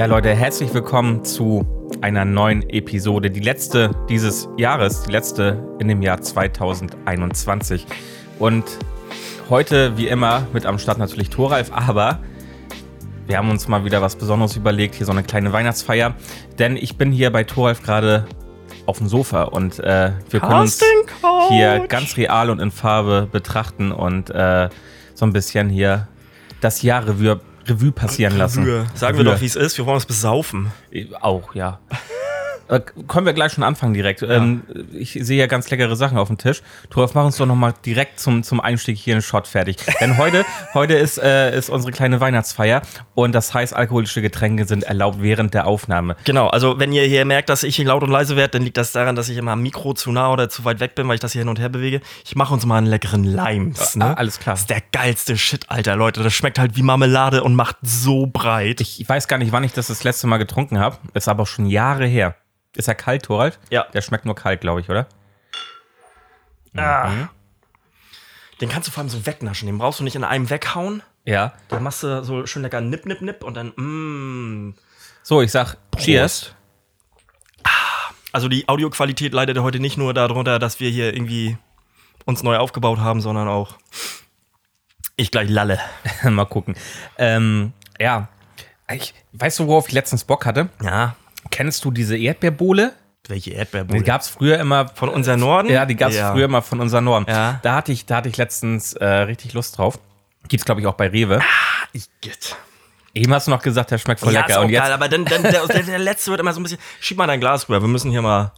Ja, Leute, herzlich willkommen zu einer neuen Episode. Die letzte dieses Jahres, die letzte in dem Jahr 2021. Und heute, wie immer, mit am Start natürlich Thoralf, aber wir haben uns mal wieder was Besonderes überlegt, hier so eine kleine Weihnachtsfeier. Denn ich bin hier bei Thoralf gerade auf dem Sofa und äh, wir können uns hier ganz real und in Farbe betrachten und äh, so ein bisschen hier das Jahr Revue, Revue passieren lassen. Revue. Sagen wir Revue. doch, wie es ist. Wir wollen uns besaufen. Auch, ja. Äh, können wir gleich schon anfangen direkt. Ähm, ich sehe ja ganz leckere Sachen auf dem Tisch. Thoralf, mach uns doch nochmal direkt zum, zum Einstieg hier einen Shot fertig. Denn heute, heute ist, äh, ist unsere kleine Weihnachtsfeier und das heißt, alkoholische Getränke sind erlaubt während der Aufnahme. Genau, also wenn ihr hier merkt, dass ich hier laut und leise werde, dann liegt das daran, dass ich immer am Mikro zu nah oder zu weit weg bin, weil ich das hier hin und her bewege. Ich mache uns mal einen leckeren Limes. Ne? Ah, alles klar. Das ist der geilste Shit, Alter, Leute. Das schmeckt halt wie Marmelade und macht so breit. Ich weiß gar nicht, wann ich das das letzte Mal getrunken habe. Ist aber auch schon Jahre her. Ist er kalt, Thoralf? Ja. Der schmeckt nur kalt, glaube ich, oder? Ah. Den kannst du vor allem so wegnaschen. Den brauchst du nicht in einem weghauen. Ja. Da machst du so schön lecker Nipp, Nipp, Nipp und dann, mm. So, ich sag Cheers. Also die Audioqualität leidet heute nicht nur darunter, dass wir hier irgendwie uns neu aufgebaut haben, sondern auch ich gleich lalle. Mal gucken. Ähm, ja. Ich, weißt du, worauf ich letztens Bock hatte? Ja. Kennst du diese Erdbeerbohle? Welche Die Erdbeerbohle? gab es früher immer Von unser Norden? Ja, die gab es Ja. früher mal von unserer Norm. Ja. Da hatte ich, da hatte ich letztens äh, richtig Lust drauf. Gibt's, glaube ich, auch bei Rewe. Ich geht. Eben hast du noch gesagt, der schmeckt voll Ja, ist lecker. auch Und jetzt geil, aber dann, dann der, der, letzte wird immer so ein bisschen. Schieb mal dein Glas rüber, wir müssen hier mal.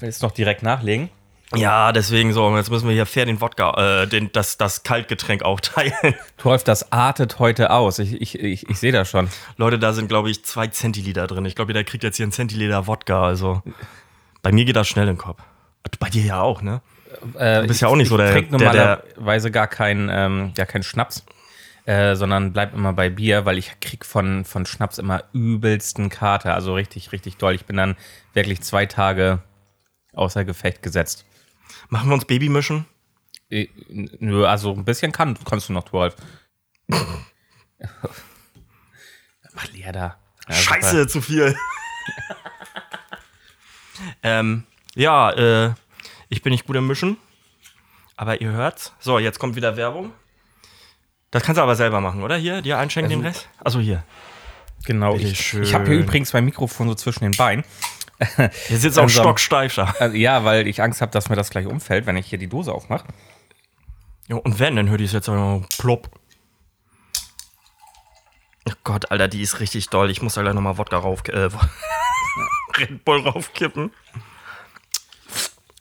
willst du noch direkt nachlegen. Ja, deswegen so, jetzt müssen wir hier fair den Wodka, äh, den, das, das Kaltgetränk aufteilen. Torf, das artet heute aus. Ich, ich, ich, ich sehe das schon. Leute, da sind, glaube ich, zwei Zentiliter drin. Ich glaube, jeder kriegt jetzt hier einen Zentiliter Wodka. Also bei mir geht das schnell in den Kopf. Bei dir ja auch, ne? Äh, Du bist ja auch nicht so der- Ich trinke normalerweise gar keinen ähm, gar keinen Schnaps, äh, sondern bleib immer bei Bier, weil ich krieg von, von Schnaps immer übelsten Kater. Also richtig, richtig doll. Ich bin dann wirklich zwei Tage außer Gefecht gesetzt. Machen wir uns Baby mischen? Äh, Nö, also ein bisschen kann, kannst du noch, Twelve. Mach leer da. Ja, Scheiße, zu viel. ähm, ja, äh, ich bin nicht gut im Mischen. Aber ihr hört's. So, jetzt kommt wieder Werbung. Das kannst du aber selber machen, oder? Hier, dir einschenken den Rest? Also hier. super. Genau. Ich, ich habe hier übrigens mein Mikrofon so zwischen den Beinen. Hier sitzt auch stocksteif da. Also, ja, weil ich Angst habe, dass mir das gleich umfällt, wenn ich hier die Dose aufmache. Ja, und wenn, dann hört ihr es jetzt auch plopp. Oh Gott, Alter, die ist richtig doll. Ich muss da gleich nochmal Wodka rauf, äh, Red Bull raufkippen.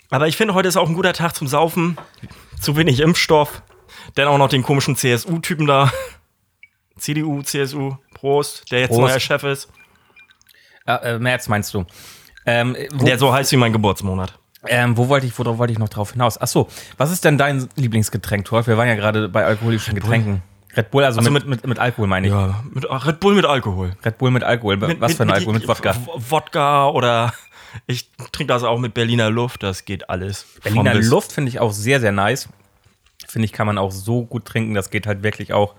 Aber ich finde, heute ist auch ein guter Tag zum Saufen. Zu wenig Impfstoff. Dann auch noch den komischen CSU-Typen da. CDU, CSU, Prost, der jetzt Prost. neuer Chef ist. Äh, äh, März meinst du? Ähm, wo, Der so heißt wie mein Geburtsmonat. ähm, wo wollte ich, worauf wollte ich noch drauf hinaus? Ach so, was ist denn dein Lieblingsgetränk, Torf? Wir waren ja gerade bei alkoholischen Getränken. Red Bull, also so, mit, mit, mit Alkohol meine ich. Ja, mit, Red Bull mit Alkohol. Red Bull mit Alkohol. was für ein Alkohol? Mit Wodka. Wodka oder ich trinke das auch mit Berliner Luft, das geht alles. Berliner. Luft finde ich auch sehr, sehr nice. Finde ich, kann man auch so gut trinken. Das geht halt wirklich auch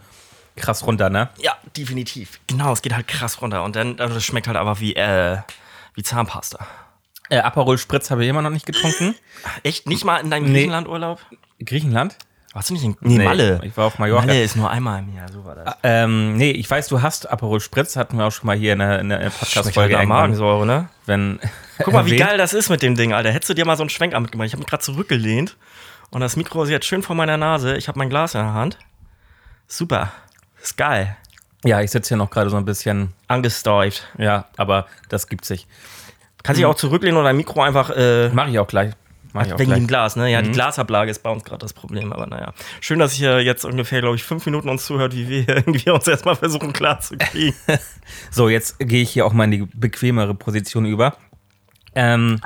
krass runter, ne? Ja, definitiv. Genau, es geht halt krass runter und dann also das schmeckt halt aber wie äh, wie Zahnpasta. Äh, Aperol Spritz habe ich immer noch nicht getrunken. Echt nicht mal in deinem Nee. Griechenlandurlaub? Griechenland? Warst du nicht in nee, Nee, Malle? ich war auf Mallorca. Malle ist nur einmal im Jahr, so war das. Ähm, nee, ich weiß, du hast Aperol Spritz, hatten wir auch schon mal hier in der, in der halt Podcast-Folge irgendwann, Magensäure, ne? Wenn, Guck mal, wie geil das ist mit dem Ding, Alter. Hättest du dir mal so einen Schwenk mitgemacht? Ich habe mich gerade zurückgelehnt und das Mikro ist jetzt schön vor meiner Nase. Ich habe mein Glas in der Hand. Super. Ist geil. Ja, ich sitze hier noch gerade so ein bisschen, Angestäuft. ja, aber das gibt sich. Kannst dich auch zurücklehnen oder dein Mikro einfach äh, Mache ich auch gleich. Mach ich auch Wegen gleich. dem Glas, ne? Ja, die Glasablage ist bei uns gerade das Problem, aber naja. Schön, dass ihr jetzt ungefähr, glaube ich, fünf Minuten uns zuhört, wie wir irgendwie uns erstmal versuchen klarzukriegen. So, jetzt gehe ich hier auch mal in die bequemere Position über. Ähm,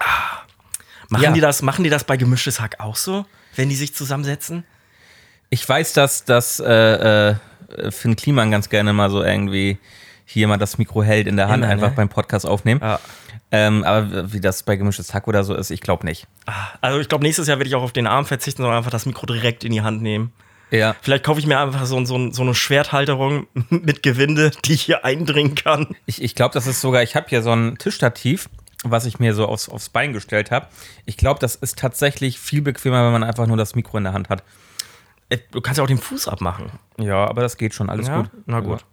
machen, Ja. die das, machen die das bei gemischtes Hack auch so, wenn die sich zusammensetzen? ich weiß, dass, dass äh, äh, Finn Kliman ganz gerne mal so irgendwie hier mal das Mikro hält in der Hand, Immer, einfach ne? beim Podcast aufnehmen. Ja. Ähm, aber wie das bei gemischtes Hack oder so ist, ich glaube nicht. Also ich glaube, nächstes Jahr werde ich auch auf den Arm verzichten, sondern einfach das Mikro direkt in die Hand nehmen. Ja. Vielleicht kaufe ich mir einfach so, so, so eine Schwerthalterung mit Gewinde, die ich hier eindringen kann. Ich, ich glaube, das ist sogar, ich habe hier so ein Tischstativ, was ich mir so aufs, aufs Bein gestellt habe. Ich glaube, das ist tatsächlich viel bequemer, wenn man einfach nur das Mikro in der Hand hat. Äh, du kannst ja auch den Fuß abmachen. Ja, aber das geht schon, alles ja? gut. Na gut. Ja.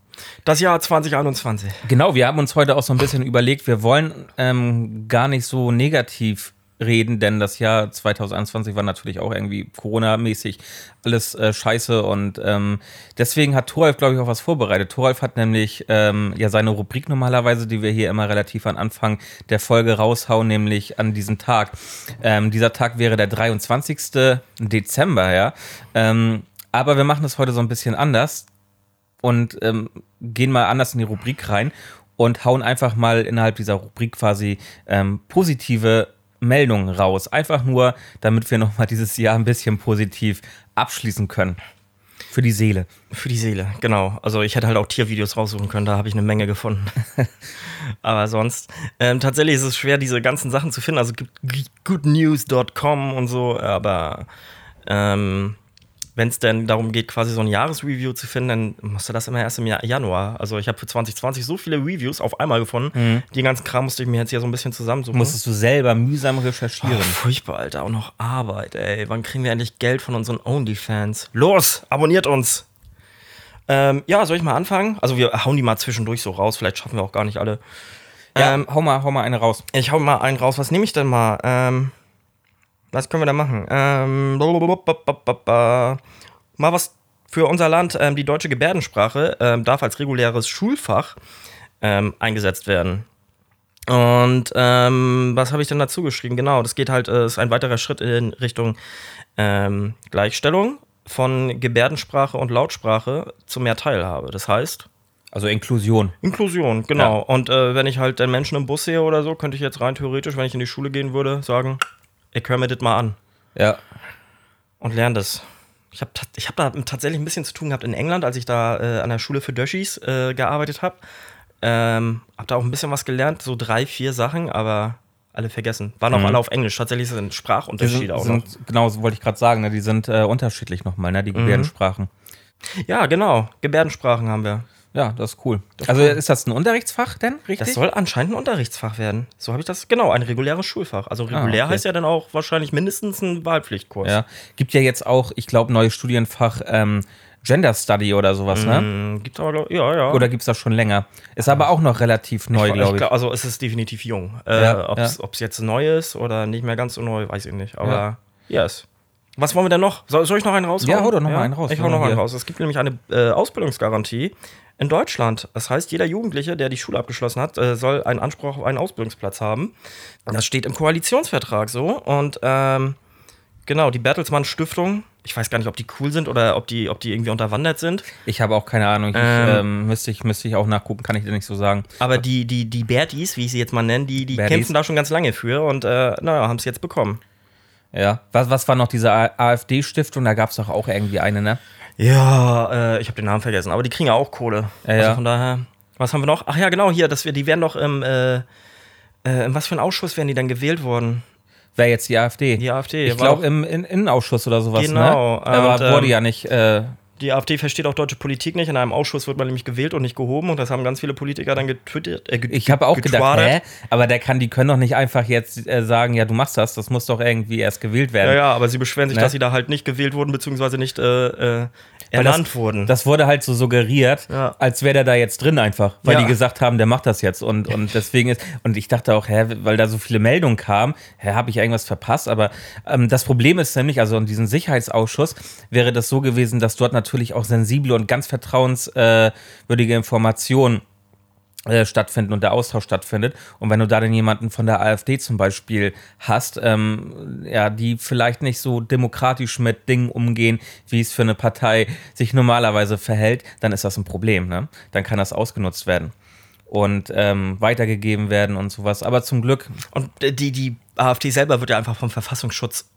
Das Jahr 2021. Genau, wir haben uns heute auch so ein bisschen überlegt, wir wollen ähm, gar nicht so negativ reden, denn das Jahr 2021 war natürlich auch irgendwie Corona-mäßig alles äh, scheiße und ähm, deswegen hat Thoralf, glaube ich, auch was vorbereitet. Thoralf hat nämlich ähm, ja seine Rubrik normalerweise, die wir hier immer relativ an Anfang der Folge raushauen, nämlich an diesem Tag. Ähm, dieser Tag wäre der 23. Dezember, ja. Ähm, aber wir machen das heute so ein bisschen anders und ähm, gehen mal anders in die Rubrik rein und hauen einfach mal innerhalb dieser Rubrik quasi ähm, positive Meldungen raus. Einfach nur, damit wir nochmal dieses Jahr ein bisschen positiv abschließen können. Für die Seele. Für die Seele, genau. Also ich hätte halt auch Tiervideos raussuchen können, da habe ich eine Menge gefunden. Aber sonst, ähm, tatsächlich ist es schwer, diese ganzen Sachen zu finden. Also gibt goodnews.com und so, aber ähm, wenn es denn darum geht, quasi so ein Jahresreview zu finden, dann musst du das immer erst im Januar. Also ich habe für 2020 so viele Reviews auf einmal gefunden. Mhm. Den ganzen Kram musste ich mir jetzt hier so ein bisschen zusammensuchen. Musstest du selber mühsam recherchieren. Oh, furchtbar, Alter. Auch noch Arbeit, ey. Wann kriegen wir endlich Geld von unseren Onlyfans? Los, abonniert uns! Ähm, ja, soll ich mal anfangen? Also wir hauen die mal zwischendurch so raus. Vielleicht schaffen wir auch gar nicht alle. Ja, ähm, hau, mal, hau mal eine raus. Ich hau mal einen raus. Was nehme ich denn mal? Ähm, was können wir da machen? Ähm, mal was für unser Land. Ähm, die deutsche Gebärdensprache ähm, darf als reguläres Schulfach ähm, eingesetzt werden. Und ähm, was habe ich denn dazu geschrieben? Genau, das geht halt, äh, ist ein weiterer Schritt in Richtung ähm, Gleichstellung von Gebärdensprache und Lautsprache zu mehr Teilhabe. Das heißt, also Inklusion. Inklusion, genau. Ja. Und äh, wenn ich halt den Menschen im Bus sehe oder so, könnte ich jetzt rein theoretisch, wenn ich in die Schule gehen würde, sagen, ich höre mir das mal an. Ja. Und lerne das. Ich habe ich hab da tatsächlich ein bisschen zu tun gehabt in England, als ich da äh, an der Schule für Döschis äh, gearbeitet habe. Ähm, hab da auch ein bisschen was gelernt, so drei, vier Sachen, aber alle vergessen. Waren auch mhm. alle auf Englisch. Tatsächlich sind Sprachunterschiede sind, auch noch. genau, so wollte ich gerade sagen. Ne? Die sind äh, unterschiedlich nochmal, ne? die mhm. Gebärdensprachen. Ja, genau. Gebärdensprachen haben wir. Ja, das ist cool. Das also ist das ein Unterrichtsfach denn, richtig? Das soll anscheinend ein Unterrichtsfach werden. So habe ich das, genau, ein reguläres Schulfach. Also ah, regulär ah, okay. heißt ja dann auch wahrscheinlich mindestens ein Wahlpflichtkurs. Ja, gibt ja jetzt auch, ich glaube, neues Studienfach ähm, Gender Study oder sowas, ne? Mm, gibt's aber, ja, ja. Oder gibt es das schon länger? Ist aber auch noch relativ neu, glaube ich. Glaub, also es ist definitiv jung. Äh, ja, Ob es ja. jetzt neu ist oder nicht mehr ganz so neu, weiß ich nicht. Aber ja. yes. Was wollen wir denn noch? Soll, soll ich noch einen raus? Ja, hau doch noch ja? mal einen raus. Ich hau noch einen raus. Es gibt nämlich eine äh, Ausbildungsgarantie in Deutschland. Das heißt, jeder Jugendliche, der die Schule abgeschlossen hat, äh, soll einen Anspruch auf einen Ausbildungsplatz haben. Das steht im Koalitionsvertrag so. Und ähm, genau, die Bertelsmann Stiftung, ich weiß gar nicht, ob die cool sind oder ob die, ob die irgendwie unterwandert sind. Ich habe auch keine Ahnung. Ich, ähm, ähm, müsste, ich, müsste ich auch nachgucken, kann ich dir nicht so sagen. Aber die, die, die Bertis, wie ich sie jetzt mal nenne, die, die kämpfen da schon ganz lange für und äh, naja, haben es jetzt bekommen. Ja. Was, was war noch diese AfD-Stiftung? Da gab es doch auch irgendwie eine, ne? Ja, äh, ich habe den Namen vergessen, aber die kriegen ja auch Kohle. Ja, also von daher, was haben wir noch? Ach ja, genau, hier, dass wir, die werden doch im, äh, äh, in was für ein Ausschuss werden die dann gewählt worden? Wer jetzt die AfD? Die AfD. Ich glaube im Innenausschuss oder sowas. Genau. Ne? Aber und, wurde ähm, ja nicht. Äh, die AfD versteht auch deutsche Politik nicht. In einem Ausschuss wird man nämlich gewählt und nicht gehoben. Und das haben ganz viele Politiker dann getwittert. Äh, ich habe auch gedacht, hä? Aber der kann, die können doch nicht einfach jetzt äh, sagen, ja, du machst das. Das muss doch irgendwie erst gewählt werden. Ja, ja, aber sie beschweren sich, ne? dass sie da halt nicht gewählt wurden, beziehungsweise nicht äh, äh ernannt das, wurden. Das wurde halt so suggeriert, ja. als wäre der da jetzt drin einfach, weil ja. die gesagt haben, der macht das jetzt und, und deswegen ist, und ich dachte auch, hä, weil da so viele Meldungen kamen, hä, habe ich irgendwas verpasst, aber ähm, das Problem ist nämlich, also in diesem Sicherheitsausschuss wäre das so gewesen, dass dort natürlich auch sensible und ganz vertrauenswürdige Informationen äh, stattfinden und der Austausch stattfindet. Und wenn du da dann jemanden von der AfD zum Beispiel hast, ähm, ja, die vielleicht nicht so demokratisch mit Dingen umgehen, wie es für eine Partei sich normalerweise verhält, dann ist das ein Problem. Ne? Dann kann das ausgenutzt werden und ähm, weitergegeben werden und sowas. Aber zum Glück. Und äh, die, die AfD selber wird ja einfach vom Verfassungsschutz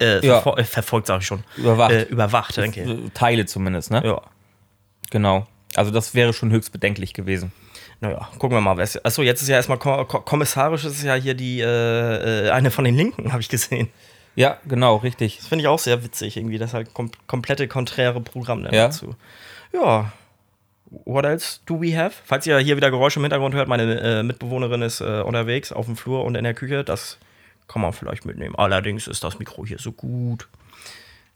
äh, ja. verfol äh, verfolgt, sage ich schon. Überwacht. Äh, überwacht, denke ich. Teile zumindest, ne? Ja. Genau. Also das wäre schon höchst bedenklich gewesen. Naja, gucken wir mal. Achso, jetzt ist ja erstmal kommissarisch, ist ja hier die, äh, äh, eine von den Linken, habe ich gesehen. Ja, genau, richtig. Das finde ich auch sehr witzig, irgendwie. Das ist halt kom komplette konträre Programm Ja. dazu. Ja. What else do we have? Falls ihr hier wieder Geräusche im Hintergrund hört, meine äh, Mitbewohnerin ist äh, unterwegs auf dem Flur und in der Küche. Das kann man vielleicht mitnehmen. Allerdings ist das Mikro hier so gut.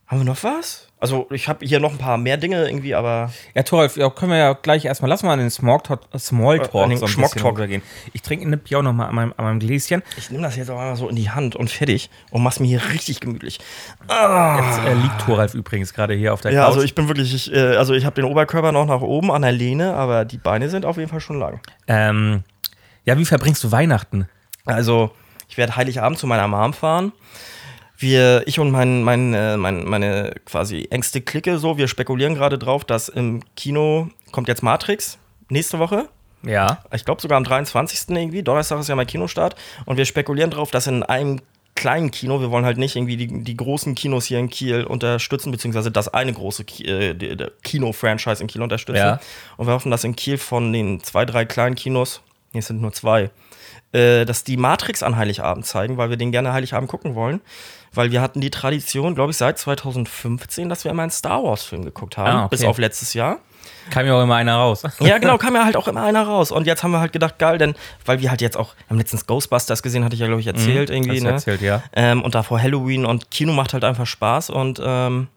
Haben wir noch was? Also, ich habe hier noch ein paar mehr Dinge irgendwie, aber Ja, Toralf, ja, können wir ja gleich erstmal, lass mal an den Smalltalk, Smalltalk Äh, an den so ein bisschen Schmocktalk. rübergehen. Ich trinke eine Bier auch noch mal an meinem, an meinem Gläschen. ich nehme das jetzt auch einmal so in die Hand und fertig und mach's mir hier richtig gemütlich. Jetzt äh, liegt Toralf übrigens gerade hier auf der Ja, Couch. also ich bin wirklich, ich, äh, also ich habe den Oberkörper noch nach oben an der Lehne, aber die Beine sind auf jeden Fall schon lang. ähm, ja, wie verbringst du Weihnachten? Also, ich werde Heiligabend zu meiner Mom fahren. Wir, ich und mein, mein, äh, mein, meine quasi engste Clique so, wir spekulieren gerade drauf, dass im Kino kommt jetzt Matrix nächste Woche. Ja. Ich glaube sogar am 23. irgendwie. Donnerstag ist ja mein Kinostart. Und wir spekulieren drauf, dass in einem kleinen Kino, wir wollen halt nicht irgendwie die, die großen Kinos hier in Kiel unterstützen, beziehungsweise das eine große äh, Kino-Franchise in Kiel unterstützen. Ja. Und wir hoffen, dass in Kiel von den zwei, drei kleinen Kinos, nee, es sind nur zwei, äh, dass die Matrix an Heiligabend zeigen, weil wir den gerne Heiligabend gucken wollen. Weil wir hatten die Tradition, glaube ich, seit 2015, dass wir immer einen Star Wars-Film geguckt haben, Ah, okay. bis auf letztes Jahr. Kam ja auch immer einer raus. Ja, genau, kam ja halt auch immer einer raus. Und jetzt haben wir halt gedacht, geil, denn, weil wir halt jetzt auch, wir haben letztens Ghostbusters gesehen, hatte ich ja, glaube ich, erzählt irgendwie, Hast du ne? erzählt, ja. Ähm, und davor Halloween und Kino macht halt einfach Spaß und ähm,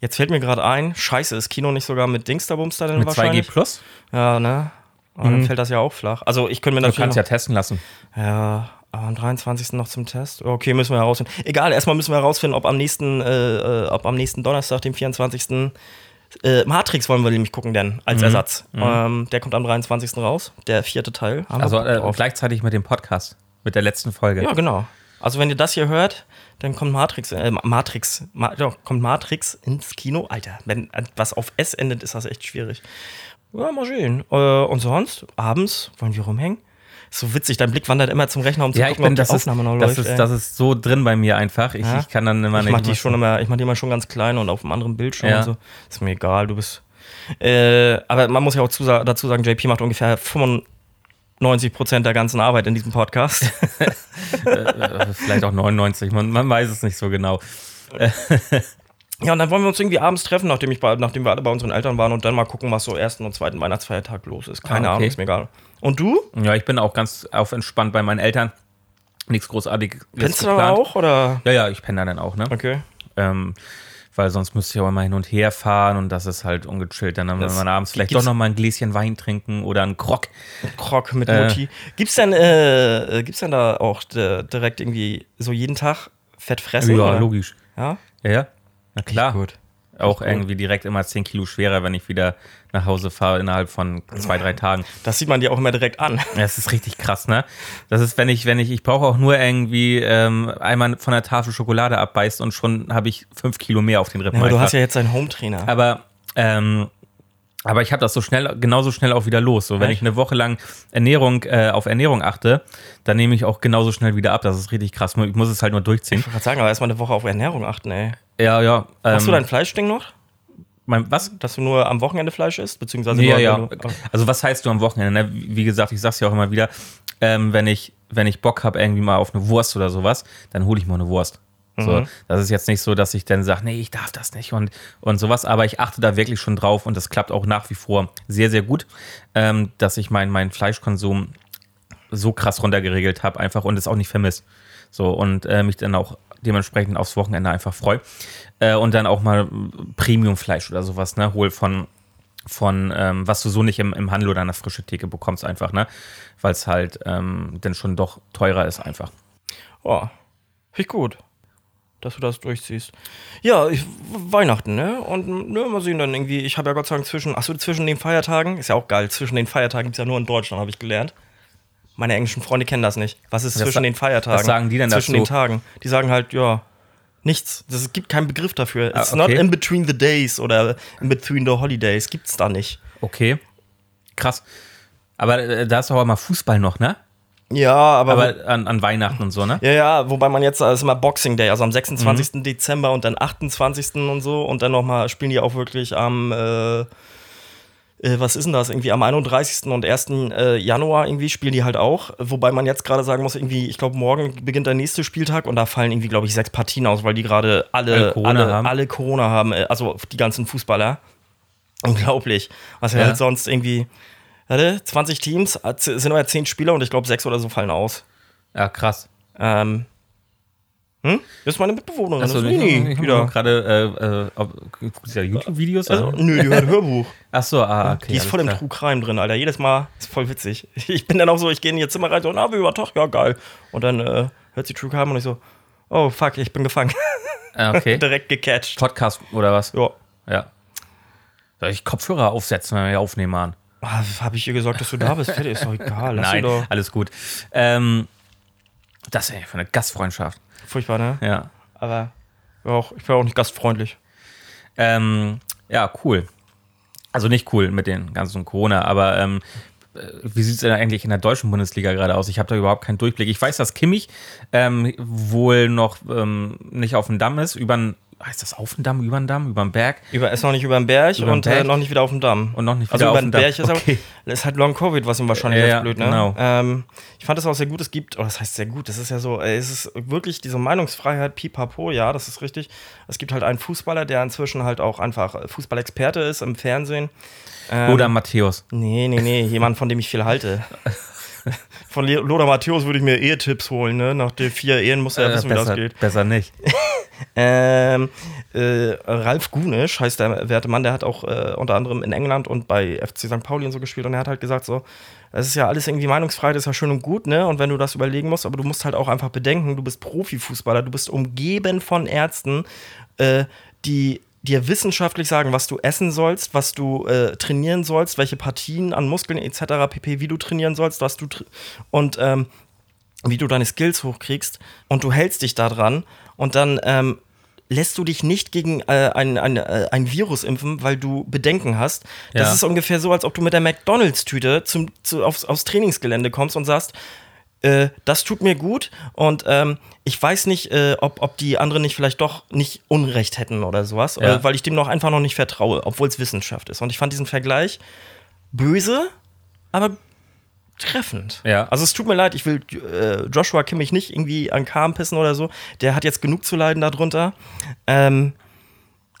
jetzt fällt mir gerade ein, scheiße, ist Kino nicht sogar mit Dingsterbumster denn Mit 2G wahrscheinlich? Plus? Ja, ne? Aber dann fällt das ja auch flach. Also ich könnte mir Du natürlich kannst ja testen lassen. ja, aber am 23. noch zum Test. Okay, müssen wir herausfinden. Egal, erstmal müssen wir herausfinden, ob am nächsten, äh, äh, ob am nächsten Donnerstag, dem 24. Äh, Matrix wollen wir nämlich gucken, denn als Mhm. Ersatz. Ähm, der kommt am 23. raus, der vierte Teil. Wir Also äh, gleichzeitig mit dem Podcast. Mit der letzten Folge. Ja, genau. Also wenn ihr das hier hört, dann kommt Matrix, äh, Matrix, Ma ja, kommt Matrix ins Kino. Alter, wenn was auf S endet, ist das echt schwierig. Ja, mal sehen. Äh, und sonst, abends wollen wir rumhängen. Ist so witzig, dein Blick wandert immer zum Rechner, um zu Ja, ich gucken, bin, ob die das ist, Aufnahme noch das, läuft. ist, ey. das ist so drin bei mir einfach. Ich, Ja? ich kann dann immer ich nicht. mach die schon immer, ich mach die immer schon ganz klein und auf einem anderen Bildschirm Ja. und so. Ist mir egal, du bist. Äh, aber man muss ja auch zusa dazu sagen, JP macht ungefähr 95% der ganzen Arbeit in diesem Podcast. äh, vielleicht auch 99, man, man weiß es nicht so genau. Ja, und dann wollen wir uns irgendwie abends treffen, nachdem, ich bei, nachdem wir alle bei unseren Eltern waren und dann mal gucken, was so ersten und zweiten Weihnachtsfeiertag los ist. Keine Ah, okay. Ahnung, ist mir egal. Und du? Ja, ich bin auch ganz auf entspannt bei meinen Eltern. Nichts großartiges Kennst du aber auch? Oder? Ja, ja, ich penne da dann auch, ne? Okay. Ähm, weil sonst müsste ich auch immer hin und her fahren und das ist halt ungechillt. Dann, wenn Das man abends vielleicht doch noch mal ein Gläschen Wein trinken oder einen Grog. Krog mit Äh. Mutti. Gibt's denn, äh, gibt's denn da auch äh, direkt irgendwie so jeden Tag Fett fressen? ja, oder? logisch. Ja? Ja, ja. Na klar. Gut. Auch irgendwie direkt immer 10 Kilo schwerer, wenn ich wieder nach Hause fahre innerhalb von zwei, drei Tagen. Das sieht man dir auch immer direkt an. Das ist richtig krass, ne? Das ist, wenn ich, wenn ich, ich brauche auch nur irgendwie ähm, einmal von der Tafel Schokolade abbeißt und schon habe ich fünf Kilo mehr auf den Rippen. Aber du hast ja jetzt einen Home-Trainer. aber, ähm, aber ich habe das so schnell, genauso schnell auch wieder los. So, wenn Echt? ich eine Woche lang Ernährung, äh, auf Ernährung achte, dann nehme ich auch genauso schnell wieder ab. Das ist richtig krass. Ich muss es halt nur durchziehen. Ich wollte gerade sagen, aber erstmal eine Woche auf Ernährung achten, ey. Ja, ja. Ähm, Hast du dein Fleischding noch? mein, was? Dass du nur am Wochenende Fleisch isst? Beziehungsweise Ja, nur, ja. wenn du- Also was heißt du am Wochenende? Ne? Wie gesagt, ich sag's ja auch immer wieder, ähm, wenn ich wenn ich Bock habe irgendwie mal auf eine Wurst oder sowas, dann hole ich mal eine Wurst. So, Mhm. das ist jetzt nicht so, dass ich dann sage, nee, ich darf das nicht und, und sowas, aber ich achte da wirklich schon drauf und das klappt auch nach wie vor sehr, sehr gut, ähm, dass ich meinen meinen Fleischkonsum so krass runtergeregelt habe einfach und es auch nicht vermisst. So, und äh, mich dann auch dementsprechend aufs Wochenende einfach freue. Äh, und dann auch mal Premium-Fleisch oder sowas, ne, hol von, von ähm, was du so nicht im, im Handel oder an der frischen Theke bekommst, einfach, ne? Weil es halt ähm, dann schon doch teurer ist einfach. Oh, finde gut, dass du das durchziehst. Ja, ich, Weihnachten, ne? Und ne, mal sehen dann irgendwie, ich habe ja Gott sei Dank zwischen, achso, zwischen den Feiertagen, ist ja auch geil, zwischen den Feiertagen gibt es ja nur in Deutschland, habe ich gelernt. Meine englischen Freunde kennen das nicht. Was ist Was zwischen den Feiertagen? was sagen die denn Zwischen dazu? den Tagen. Die sagen halt, ja, nichts. Das, es gibt keinen Begriff dafür. Ah, It's not okay. in between the days oder in between the holidays. Gibt's da nicht. Okay. Krass. Aber äh, da ist doch auch mal Fußball noch, ne? Ja, aber, Aber an, an Weihnachten und so, ne? Ja, ja, wobei man jetzt, das ist immer Boxing Day, also am 26. Mhm. Dezember und dann 28. und so und dann nochmal spielen die auch wirklich am, äh, äh, was ist denn das? Irgendwie am 31. und 1. Äh, Januar irgendwie spielen die halt auch. Wobei man jetzt gerade sagen muss, irgendwie, ich glaube, morgen beginnt der nächste Spieltag und da fallen irgendwie, glaube ich, sechs Partien aus, weil die gerade alle, Alle Corona alle, haben. alle Corona haben, äh, also die ganzen Fußballer. Unglaublich. Was ja, Ja. halt sonst irgendwie, warte, 20 Teams, sind aber 10 Spieler und ich glaube, sechs oder so fallen aus. Ja, krass. Ähm. Hm? Das ist meine Mitbewohnerin. Achso, das ist ich, Nini ich wieder. gerade, äh, äh, ob- guckst du ja YouTube-Videos? Also, nö, die hört Hörbuch. Achso, ah, okay. Die ist voll im. True Crime drin, Alter. Jedes Mal ist voll witzig. Ich bin dann auch so, ich gehe in ihr Zimmer rein, so, na, wie war Tag? Ja, geil. Und dann äh, hört sie True Crime und ich so, oh, fuck, ich bin gefangen. Ah, okay. Direkt gecatcht. Podcast oder was? Ja. Ja. Soll ich Kopfhörer aufsetzen, wenn wir hier aufnehmen, Mann? Ah, Habe ich ihr gesagt, dass du da bist? Fertig, ist doch egal. Lass Nein, alles gut. Ähm, das ist ja für eine Gastfreundschaft. Furchtbar, ne? Ja. Aber auch, ich war auch nicht gastfreundlich. Ähm, ja, cool. Also nicht cool mit den ganzen Corona, aber ähm, äh, wie sieht es denn eigentlich in der deutschen Bundesliga gerade aus? Ich habe da überhaupt keinen Durchblick. Ich weiß, dass Kimmich ähm, wohl noch ähm, nicht auf dem Damm ist, über heißt das auf dem Damm, über den Damm, über den Berg Über, ist noch nicht über den Berg Über den und Äh, Berg. noch nicht wieder auf dem Damm. und noch nicht Also wieder über auf dem Damm. Berg ist, okay. aber, ist halt Long Covid, was ihm wahrscheinlich jetzt ja, blöd, ne? genau. Ähm, ich fand es auch sehr gut, es gibt, oh, das heißt sehr gut, das ist ja so, äh, es ist wirklich diese Meinungsfreiheit, pipapo, ja, das ist richtig. Es gibt halt einen Fußballer, der inzwischen halt auch einfach äh, Fußballexperte ist im Fernsehen. Ähm, Oder Matthäus. Nee, nee, nee, jemand, von dem ich viel halte. Von Lothar Matthäus würde ich mir Ehetipps holen, ne? Nach den vier Ehen muss er ja Äh, wissen, wie das besser, geht. besser nicht. Ähm, äh, Ralf Gunisch heißt der werte Mann, der hat auch äh, unter anderem in England und bei FC St. Pauli und so gespielt und er hat halt gesagt so, es ist ja alles irgendwie meinungsfrei, das ist ja schön und gut, ne? Und wenn du das überlegen musst, aber du musst halt auch einfach bedenken, du bist Profifußballer, du bist umgeben von Ärzten, äh, die dir wissenschaftlich sagen, was du essen sollst, was du äh, trainieren sollst, welche Partien an Muskeln etc. pp, wie du trainieren sollst, was du und ähm, wie du deine Skills hochkriegst und du hältst dich da dran und dann ähm, lässt du dich nicht gegen äh, ein, ein, äh, ein Virus impfen, weil du Bedenken hast. Das Ja. ist ungefähr so, als ob du mit der McDonalds-Tüte zum, zu, aufs, aufs Trainingsgelände kommst und sagst, äh, das tut mir gut und ähm, ich weiß nicht, äh, ob, ob die anderen nicht vielleicht doch nicht Unrecht hätten oder sowas, Ja. äh, weil ich dem noch einfach noch nicht vertraue, obwohl es Wissenschaft ist. Und ich fand diesen Vergleich böse, aber treffend. Ja. Also es tut mir leid, ich will äh, Joshua Kimmich nicht irgendwie an Kahn pissen oder so. Der hat jetzt genug zu leiden darunter. Ähm,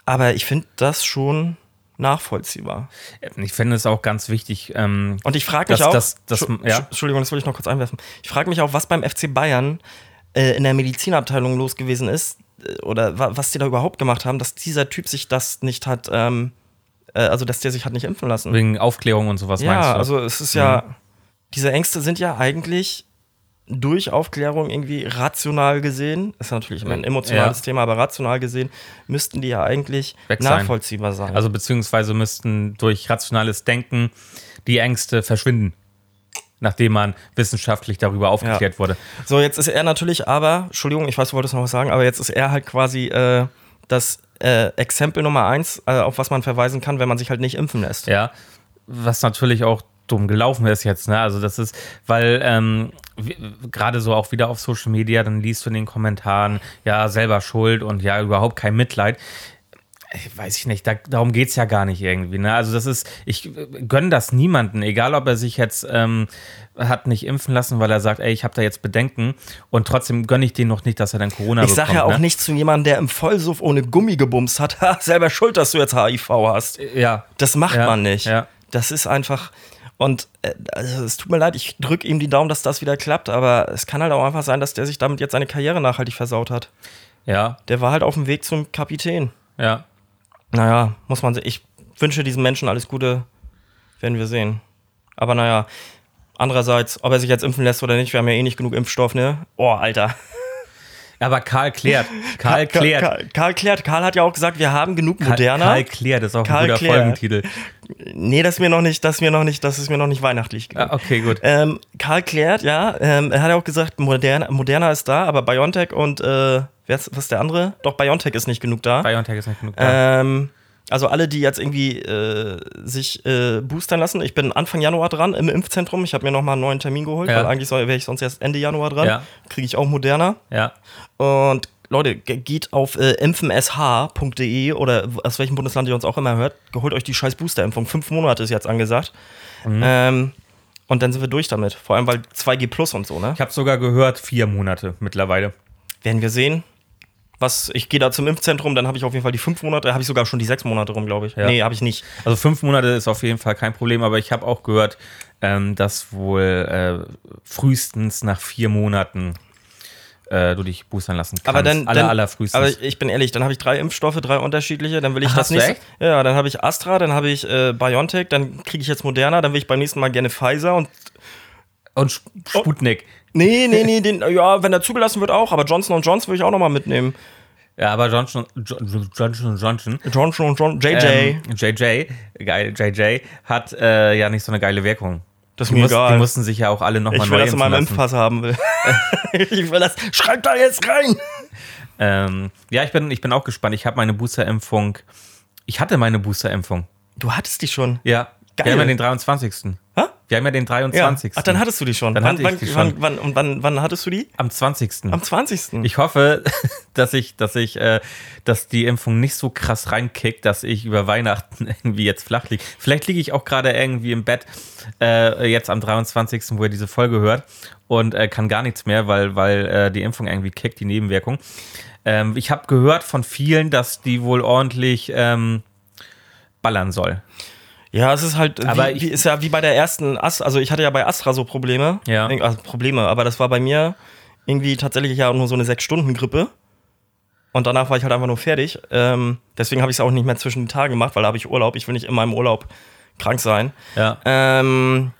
aber ich finde das schon nachvollziehbar. Ich finde es auch ganz wichtig. Ähm, Und ich frage mich Das- auch, das- das- ja. Entschuldigung, das will ich noch kurz einwerfen. Ich frage mich auch, was beim FC Bayern äh, in der Medizinabteilung los gewesen ist äh, oder wa was die da überhaupt gemacht haben, dass dieser Typ sich das nicht hat, ähm, äh, also dass der sich hat nicht impfen lassen. wegen Aufklärung und sowas meinst ja, du? also es ist ja, diese Ängste sind ja eigentlich durch Aufklärung irgendwie rational gesehen, ist ja natürlich immer ein emotionales Ja. Thema, aber rational gesehen müssten die ja eigentlich Weg sein. nachvollziehbar sein. Also beziehungsweise müssten durch rationales Denken die Ängste verschwinden, nachdem man wissenschaftlich darüber aufgeklärt wurde. So, jetzt ist er natürlich aber, Entschuldigung, ich weiß, du wolltest noch was sagen, aber jetzt ist er halt quasi äh, das äh, Exempel Nummer eins, äh, auf was man verweisen kann, wenn man sich halt nicht impfen lässt. Ja, was natürlich auch dumm gelaufen ist jetzt, ne? Also das ist, weil ähm, gerade so auch wieder auf Social Media, dann liest du in den Kommentaren, ja, selber schuld und ja, überhaupt kein Mitleid. Ich weiß ich nicht, da, darum geht es ja gar nicht irgendwie. Ne? Also das ist, ich gönne das niemanden, egal ob er sich jetzt ähm, hat nicht impfen lassen, weil er sagt, ey, ich habe da jetzt Bedenken und trotzdem gönne ich den noch nicht, dass er dann Corona Ich bekommt. sag ja auch ne? nicht zu jemandem, der im Vollsuff ohne Gummi gebumst hat, "Ha, selber schuld, dass du jetzt HIV hast. Ja, Das macht Ja, man nicht. ja. Das ist einfach. Und äh, also, es tut mir leid, ich drücke ihm die Daumen, dass das wieder klappt, aber es kann halt auch einfach sein, dass der sich damit jetzt seine Karriere nachhaltig versaut hat. ja, Der war halt auf dem Weg zum Kapitän. ja. Naja, muss man sehen. Ich wünsche diesem Menschen alles Gute, werden wir sehen. Aber naja, andererseits, ob er sich jetzt impfen lässt oder nicht, wir haben ja eh nicht genug Impfstoff, ne? Oh, Alter. Aber Karl klärt. Karl klärt. Karl, Karl klärt. Karl hat ja auch gesagt, wir haben genug Karl, Moderna. Karl klärt ist auch Karl ein guter klärt. Folgentitel. Nee, das ist mir noch nicht, das ist mir noch nicht, das ist mir noch nicht weihnachtlich genug. Ah, okay, gut. Ähm, Karl klärt, ja, ähm, er hat ja auch gesagt, Moderna, Moderna ist da, aber BioNTech und äh, wer ist, was ist der andere? Doch, BioNTech ist nicht genug da. BioNTech ist nicht genug da. Ähm, also alle, die jetzt irgendwie äh, sich äh, boostern lassen. Ich bin Anfang Januar dran im Impfzentrum. Ich habe mir nochmal einen neuen Termin geholt, Ja. weil eigentlich wäre ich sonst erst Ende Januar dran. Ja. Kriege ich auch Moderna. ja. Und Leute, ge- geht auf äh, impfensh.de oder aus welchem Bundesland ihr uns auch immer hört, holt euch die scheiß Boosterimpfung. Fünf Monate ist jetzt angesagt. Ähm, und dann sind wir durch damit. Vor allem, weil 2G Plus und so, ne? Ich habe sogar gehört, vier Monate mittlerweile. Werden wir sehen. Was, ich gehe da zum Impfzentrum, dann habe ich auf jeden Fall die fünf Monate, habe ich sogar schon die sechs Monate rum, glaube ich. Ja. Nee, habe ich nicht. Also fünf Monate ist auf jeden Fall kein Problem, aber ich habe auch gehört, ähm, dass wohl äh, frühestens nach vier Monaten äh, du dich boostern lassen kannst. Aber dann, aller, dann aller frühestens. Aber ich bin ehrlich, dann habe ich drei Impfstoffe, drei unterschiedliche, dann will ich Ach, das nächste. echt? Ja, dann habe ich Astra, dann habe ich äh, BioNTech, dann kriege ich jetzt Moderna, dann will ich beim nächsten Mal gerne Pfizer und Und Sp- Sputnik. Nee, nee, nee, den, ja, wenn er zugelassen wird auch, aber Johnson Johnson würde ich auch nochmal mitnehmen. Ja, aber Johnson Jo- Johnson Johnson. Johnson Johnson, JJ. Ähm, JJ, geil, JJ, hat äh, ja nicht so eine geile Wirkung. das ist Die, mir muss, egal. die mussten sich ja auch alle nochmal ich neu will das in meinem. Impfpass haben will. ich will das. Schreibt da jetzt rein! Ähm, ja, ich bin, ich bin auch gespannt. Ich habe meine Boosterimpfung. Ich hatte meine Boosterimpfung. Du hattest die schon. Ja. Geil. Wir haben ja den 23. Hä? Wir haben ja den Ja. 23. Ach, dann hattest du die schon. Dann wann, hatte ich wann, die wann, schon. wann, und wann, wann hattest du die? Am 20. Am 20. Ich hoffe, dass ich, dass ich, äh, dass die Impfung nicht so krass reinkickt, dass ich über Weihnachten irgendwie jetzt flach liege. Vielleicht liege ich auch gerade irgendwie im Bett äh, jetzt am 23., wo ihr diese Folge hört und äh, kann gar nichts mehr, weil, weil äh, die Impfung irgendwie kickt, die Nebenwirkung. Ähm, ich habe gehört von vielen, dass die wohl ordentlich ähm, ballern soll. Ja, es ist halt, Aber wie, ich- wie, ist ja wie bei der ersten Astra, also ich hatte ja bei Astra so Probleme. Ja. Also Probleme, aber das war bei mir irgendwie tatsächlich ja nur so eine sechs Stunden Grippe. Und danach war ich halt einfach nur fertig. Ähm, deswegen habe ich es auch nicht mehr zwischen den Tagen gemacht, weil da habe ich Urlaub. Ich will nicht in meinem Urlaub krank sein. Ja. Ähm,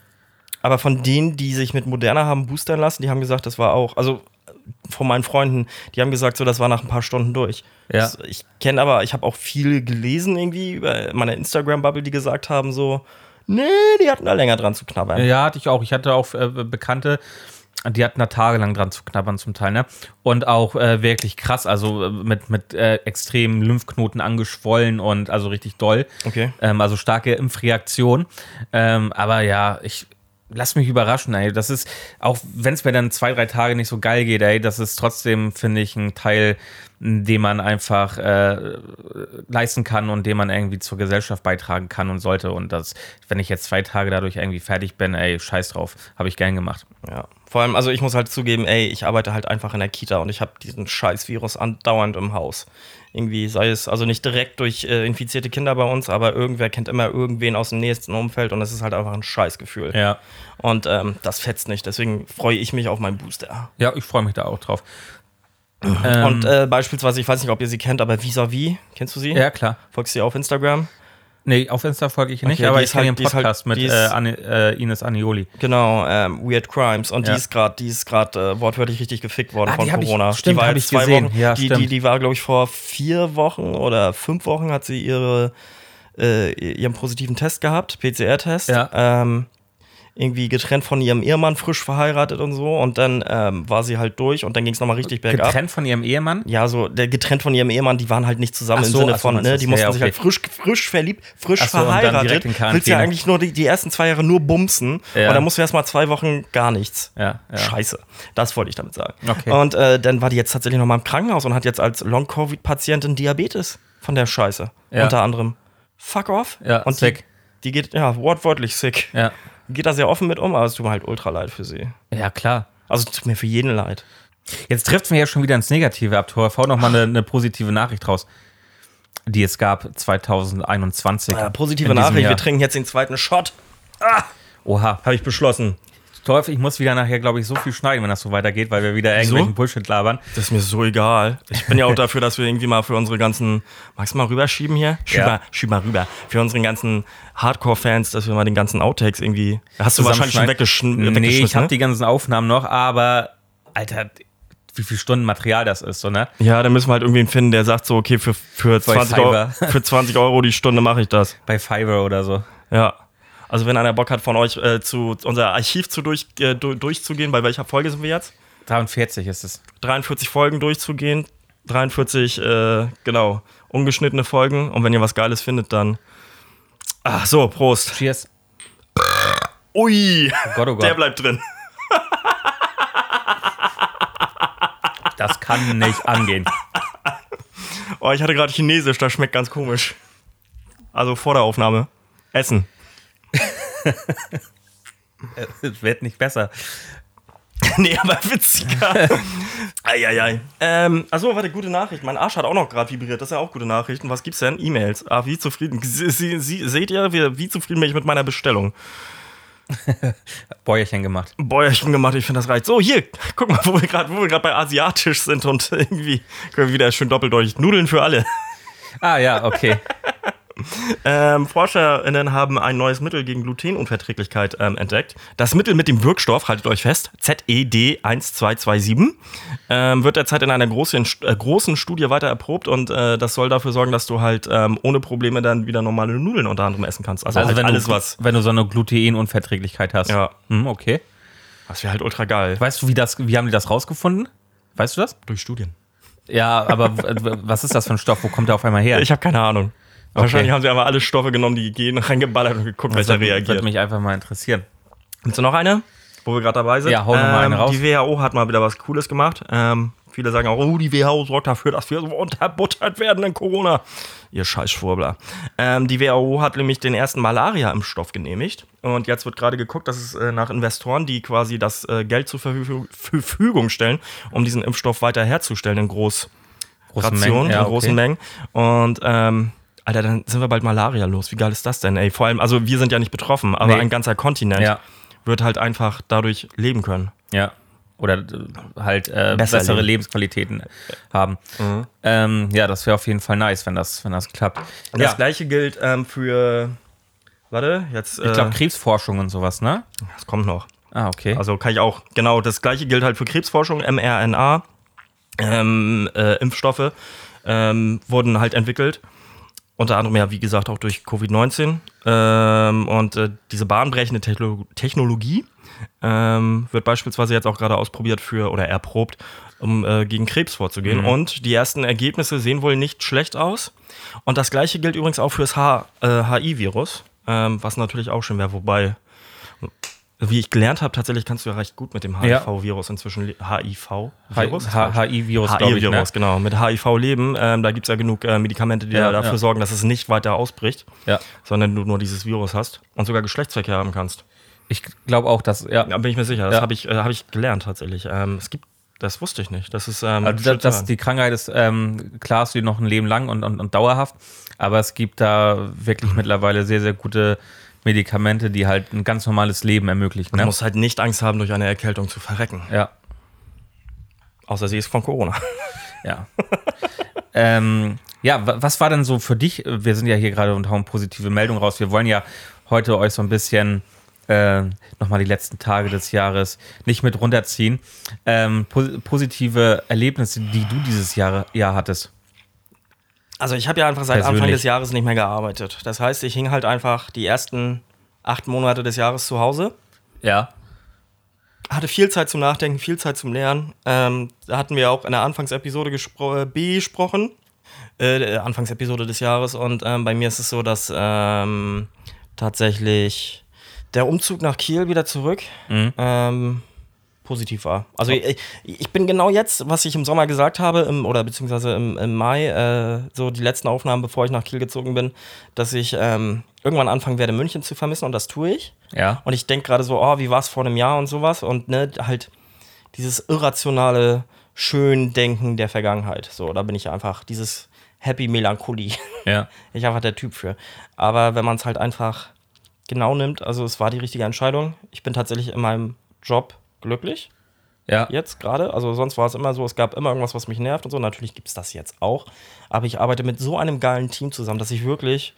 aber von denen, die sich mit Moderna haben boostern lassen, die haben gesagt, das war auch, also von meinen Freunden, die haben gesagt, so, das war nach ein paar Stunden durch. Ja. Das, ich kenne aber, ich habe auch viel gelesen irgendwie über meine Instagram-Bubble, die gesagt haben, so, nee, die hatten da länger dran zu knabbern. Ja, hatte ich auch. Ich hatte auch äh, Bekannte, die hatten da tagelang dran zu knabbern zum Teil, ne? Und auch äh, wirklich krass, also äh, mit, mit äh, extremen Lymphknoten angeschwollen und also richtig doll. Okay. Ähm, also starke Impfreaktion. Ähm, aber ja, ich lass mich überraschen, ey. Das ist, auch wenn es mir dann zwei, drei Tage nicht so geil geht, ey, das ist trotzdem, finde ich, ein Teil, den man einfach äh, leisten kann und den man irgendwie zur Gesellschaft beitragen kann und sollte. Und das, wenn ich jetzt zwei Tage dadurch irgendwie fertig bin, ey, scheiß drauf, habe ich gern gemacht. Ja. Vor allem, also ich muss halt zugeben, ey, ich arbeite halt einfach in der Kita und ich habe diesen scheiß Virus andauernd im Haus. Irgendwie, sei es also nicht direkt durch äh, infizierte Kinder bei uns, aber irgendwer kennt immer irgendwen aus dem nächsten Umfeld und das ist halt einfach ein Scheißgefühl. Ja. Und ähm, das fetzt nicht, deswegen freue ich mich auf meinen Booster. Ja, ich freue mich da auch drauf. Ähm, Und äh, beispielsweise, ich weiß nicht, ob ihr sie kennt, aber Visavi, kennst du sie? ja, klar. Folgst du ihr auf Instagram? Nee, auf Insta folge ich nicht, Okay, aber ich kenne halt- den ist halt- Podcast mit die ist- äh, Anne, äh, Ines Anioli. Genau, ähm, Weird Crimes. Und Ja. die ist gerade, die ist gerade äh, wortwörtlich richtig gefickt worden Ah, von hab ich- Corona. stimmt, die war ich zwei gesehen. Wochen. Ja, die, die, die war, glaube ich, vor vier Wochen oder fünf Wochen hat sie ihre äh, ihren positiven Test gehabt, PCR-Test. Ja. Ähm, irgendwie getrennt von ihrem Ehemann, frisch verheiratet und so. Und dann ähm, war sie halt durch und dann ging es nochmal richtig bergab. Getrennt von ihrem Ehemann? Ja, so der getrennt von ihrem Ehemann, die waren halt nicht zusammen Ach im so, Sinne so, von, ne, die mussten ja, sich okay. halt frisch, frisch verliebt, frisch so, verheiratet. Willst ja eigentlich nur die, die ersten zwei Jahre nur bumsen Ja. und dann musst du erst mal zwei Wochen gar nichts. Ja, ja. Scheiße. Das wollte ich damit sagen. Okay. Und äh, dann war die jetzt tatsächlich noch mal im Krankenhaus und hat jetzt als Long-Covid-Patientin Diabetes von der Scheiße. Unter anderem. Fuck off. Ja, und sick. Die, die geht, ja, wortwörtlich sick. Ja. Geht da sehr offen mit um, aber es tut mir halt ultra leid für sie. Ja, klar. Also tut mir für jeden leid. Jetzt trifft mir ja schon wieder ins Negative ab. Tor, hau noch mal eine, eine positive Nachricht raus, die es gab 2021. Ja, positive in diesem Nachricht, Jahr. wir trinken jetzt den zweiten Shot. Oha. Habe ich beschlossen. Torf, ich muss wieder nachher, glaube ich, so viel schneiden, wenn das so weitergeht, weil wir wieder irgendwelchen Bullshit labern. Das ist mir so egal. Ich bin ja auch dafür, dass wir irgendwie mal für unsere ganzen. Magst du mal rüberschieben hier? Schieb, Ja. mal, schieb mal rüber. Für unsere ganzen Hardcore-Fans, dass wir mal den ganzen Outtakes irgendwie. Hast du wahrscheinlich schon weggeschn Nee, ich weggeschmissen. habe ne? die ganzen Aufnahmen noch, aber, Alter, wie viel Stunden Material das ist, so, ne? Ja, dann müssen wir halt irgendwen finden, der sagt so, okay, für, für, 20, Euro, für 20 Euro die Stunde mache ich das. Bei Fiverr oder so. Ja. Also wenn einer Bock hat von euch äh, zu unser Archiv zu durch, äh, du- durchzugehen, bei welcher Folge sind wir jetzt? 43 ist es. 43 Folgen durchzugehen. 43, äh, genau, ungeschnittene Folgen. Und wenn ihr was Geiles findet, dann. Ach so, Prost. Cheers. Ui, Oh Gott, oh der Gott. bleibt drin. Das kann nicht angehen. Oh, ich hatte gerade Chinesisch, das schmeckt ganz komisch. Also vor der Aufnahme. Essen. Es wird nicht besser. nee, aber witziger. Eieiei. Ähm, achso, warte, gute Nachricht. Mein Arsch hat auch noch gerade vibriert. Das ist ja auch gute Nachrichten. Was gibt's denn? E-Mails. Ah, wie zufrieden. Sie, Sie, Sie, seht ihr, wie, wie zufrieden bin ich mit meiner Bestellung? Bäuerchen gemacht. Bäuerchen gemacht, ich finde, das reicht. So, hier, guck mal, wo wir gerade bei Asiatisch sind und irgendwie können wir wieder schön doppeldeutig. Nudeln für alle. Ah ja, okay. Ähm, ForscherInnen haben ein neues Mittel gegen Glutenunverträglichkeit ähm, entdeckt. Das Mittel mit dem Wirkstoff, haltet euch fest, ZED1227, ähm, wird derzeit in einer großen, äh, großen Studie weiter erprobt und äh, das soll dafür sorgen, dass du halt ähm, ohne Probleme dann wieder normale Nudeln unter anderem essen kannst. Also, Also halt wenn alles du, was. wenn du so eine Glutenunverträglichkeit hast. Ja, Hm, okay. das wäre halt ultra geil. Weißt du, wie, das, wie haben die das rausgefunden? Weißt du das? Durch Studien. Ja, aber was ist das für ein Stoff? Wo kommt der auf einmal her? Ich habe keine Ahnung. Wahrscheinlich haben sie aber alle Stoffe genommen, die gehen, reingeballert und geguckt, welcher reagiert. würde mich einfach mal interessieren. Willst du noch eine? Wo wir gerade dabei sind? Ja, hau noch mal eine raus. Die WHO hat mal wieder was Cooles gemacht. Ähm, viele sagen auch, oh, die WHO sorgt dafür, dass wir so unterbuttert werden in Corona. Ihr Scheißschwurbler. Ähm, die WHO hat nämlich den ersten Malaria-Impfstoff genehmigt. Und jetzt wird gerade geguckt, dass es äh, nach Investoren, die quasi das äh, Geld zur Verfü- Verfügung stellen, um diesen Impfstoff weiter herzustellen in Groß Großen Rationen, Mengen, ja, in großen okay. Mengen. Und ähm, Alter, dann sind wir bald Malaria los. Wie geil ist das denn, ey? Vor allem, also wir sind ja nicht betroffen, aber Nee. ein ganzer Kontinent Ja. wird halt einfach dadurch leben können. Ja. Oder äh, halt äh, Besser bessere leben. Lebensqualitäten haben. Ähm, ja, das wäre auf jeden Fall nice, wenn das, wenn das klappt. Und ja, Das gleiche gilt ähm, für. Warte, jetzt. ich glaube äh, Krebsforschung und sowas, ne? das kommt noch. Ah, okay. Also kann ich auch. Genau, das gleiche gilt halt für Krebsforschung, mRNA. Ähm, äh, Impfstoffe ähm, wurden halt entwickelt. Unter anderem ja, wie gesagt, auch durch Covid-19. Ähm, und äh, diese bahnbrechende Techno Technologie ähm, wird beispielsweise jetzt auch gerade ausprobiert für oder erprobt, um äh, gegen Krebs vorzugehen. Und die ersten Ergebnisse sehen wohl nicht schlecht aus. Und das gleiche gilt übrigens auch fürs H äh, HIV-Virus, ähm, was natürlich auch schön wäre, wobei. Wie ich gelernt habe, tatsächlich kannst du ja recht gut mit dem Ja. HIV-Virus inzwischen? HIV-Virus, glaube ich. Ne? HIV-Virus, genau. Mit HIV leben. Ähm, da gibt es ja genug äh, Medikamente, die Ja, da dafür ja. sorgen, dass es nicht weiter ausbricht, Ja. sondern du nur dieses Virus hast und sogar Geschlechtsverkehr haben kannst. Ich glaube auch, dass, ja. Da bin ich mir sicher. Das Ja. habe ich, äh, hab ich gelernt tatsächlich. Ähm, es gibt, das wusste ich nicht. Das ist ähm, Also, das, das, die Krankheit ist, ähm, klar, ist die noch ein Leben lang und, und, und dauerhaft, aber es gibt da wirklich mittlerweile sehr, sehr gute Medikamente, die halt ein ganz normales Leben ermöglichen. Ne? musst halt nicht Angst haben, durch eine Erkältung zu verrecken. Ja, Außer sie ist von Corona. ja. ähm, ja, wa- was war denn so für dich? Wir sind ja hier gerade und hauen positive Meldungen raus. Wir wollen ja heute euch so ein bisschen äh, nochmal die letzten Tage des Jahres nicht mit runterziehen. Ähm, pos positive Erlebnisse, die du dieses Jahr, Jahr hattest. Also ich habe ja einfach seit Anfang Persönlich. des Jahres nicht mehr gearbeitet. Das heißt, ich hing halt einfach die ersten acht Monate des Jahres zu Hause. Ja. Hatte viel Zeit zum Nachdenken, viel Zeit zum Lernen. Ähm, da hatten wir auch in der Anfangsepisode äh, besprochen. Äh, der Anfangsepisode des Jahres. Und ähm, bei mir ist es so, dass ähm, tatsächlich der Umzug nach Kiel wieder zurück Mhm. ähm, positiv war. Also ich, ich bin genau jetzt, was ich im Sommer gesagt habe, im, oder beziehungsweise im, im Mai, äh, so die letzten Aufnahmen, bevor ich nach Kiel gezogen bin, dass ich ähm, irgendwann anfangen werde, München zu vermissen und das tue ich. Ja. Und ich denke gerade so, oh, wie war es vor einem Jahr und sowas und ne, halt dieses irrationale Schöndenken der Vergangenheit. So, da bin ich einfach dieses Happy Melancholie. Ja. Ich einfach der Typ für. Aber wenn man es halt einfach genau nimmt, also es war die richtige Entscheidung. Ich bin tatsächlich in meinem Job glücklich Ja. jetzt gerade. Also sonst war es immer so, es gab immer irgendwas, was mich nervt und so. Natürlich gibt es das jetzt auch. Aber ich arbeite mit so einem geilen Team zusammen, dass ich wirklich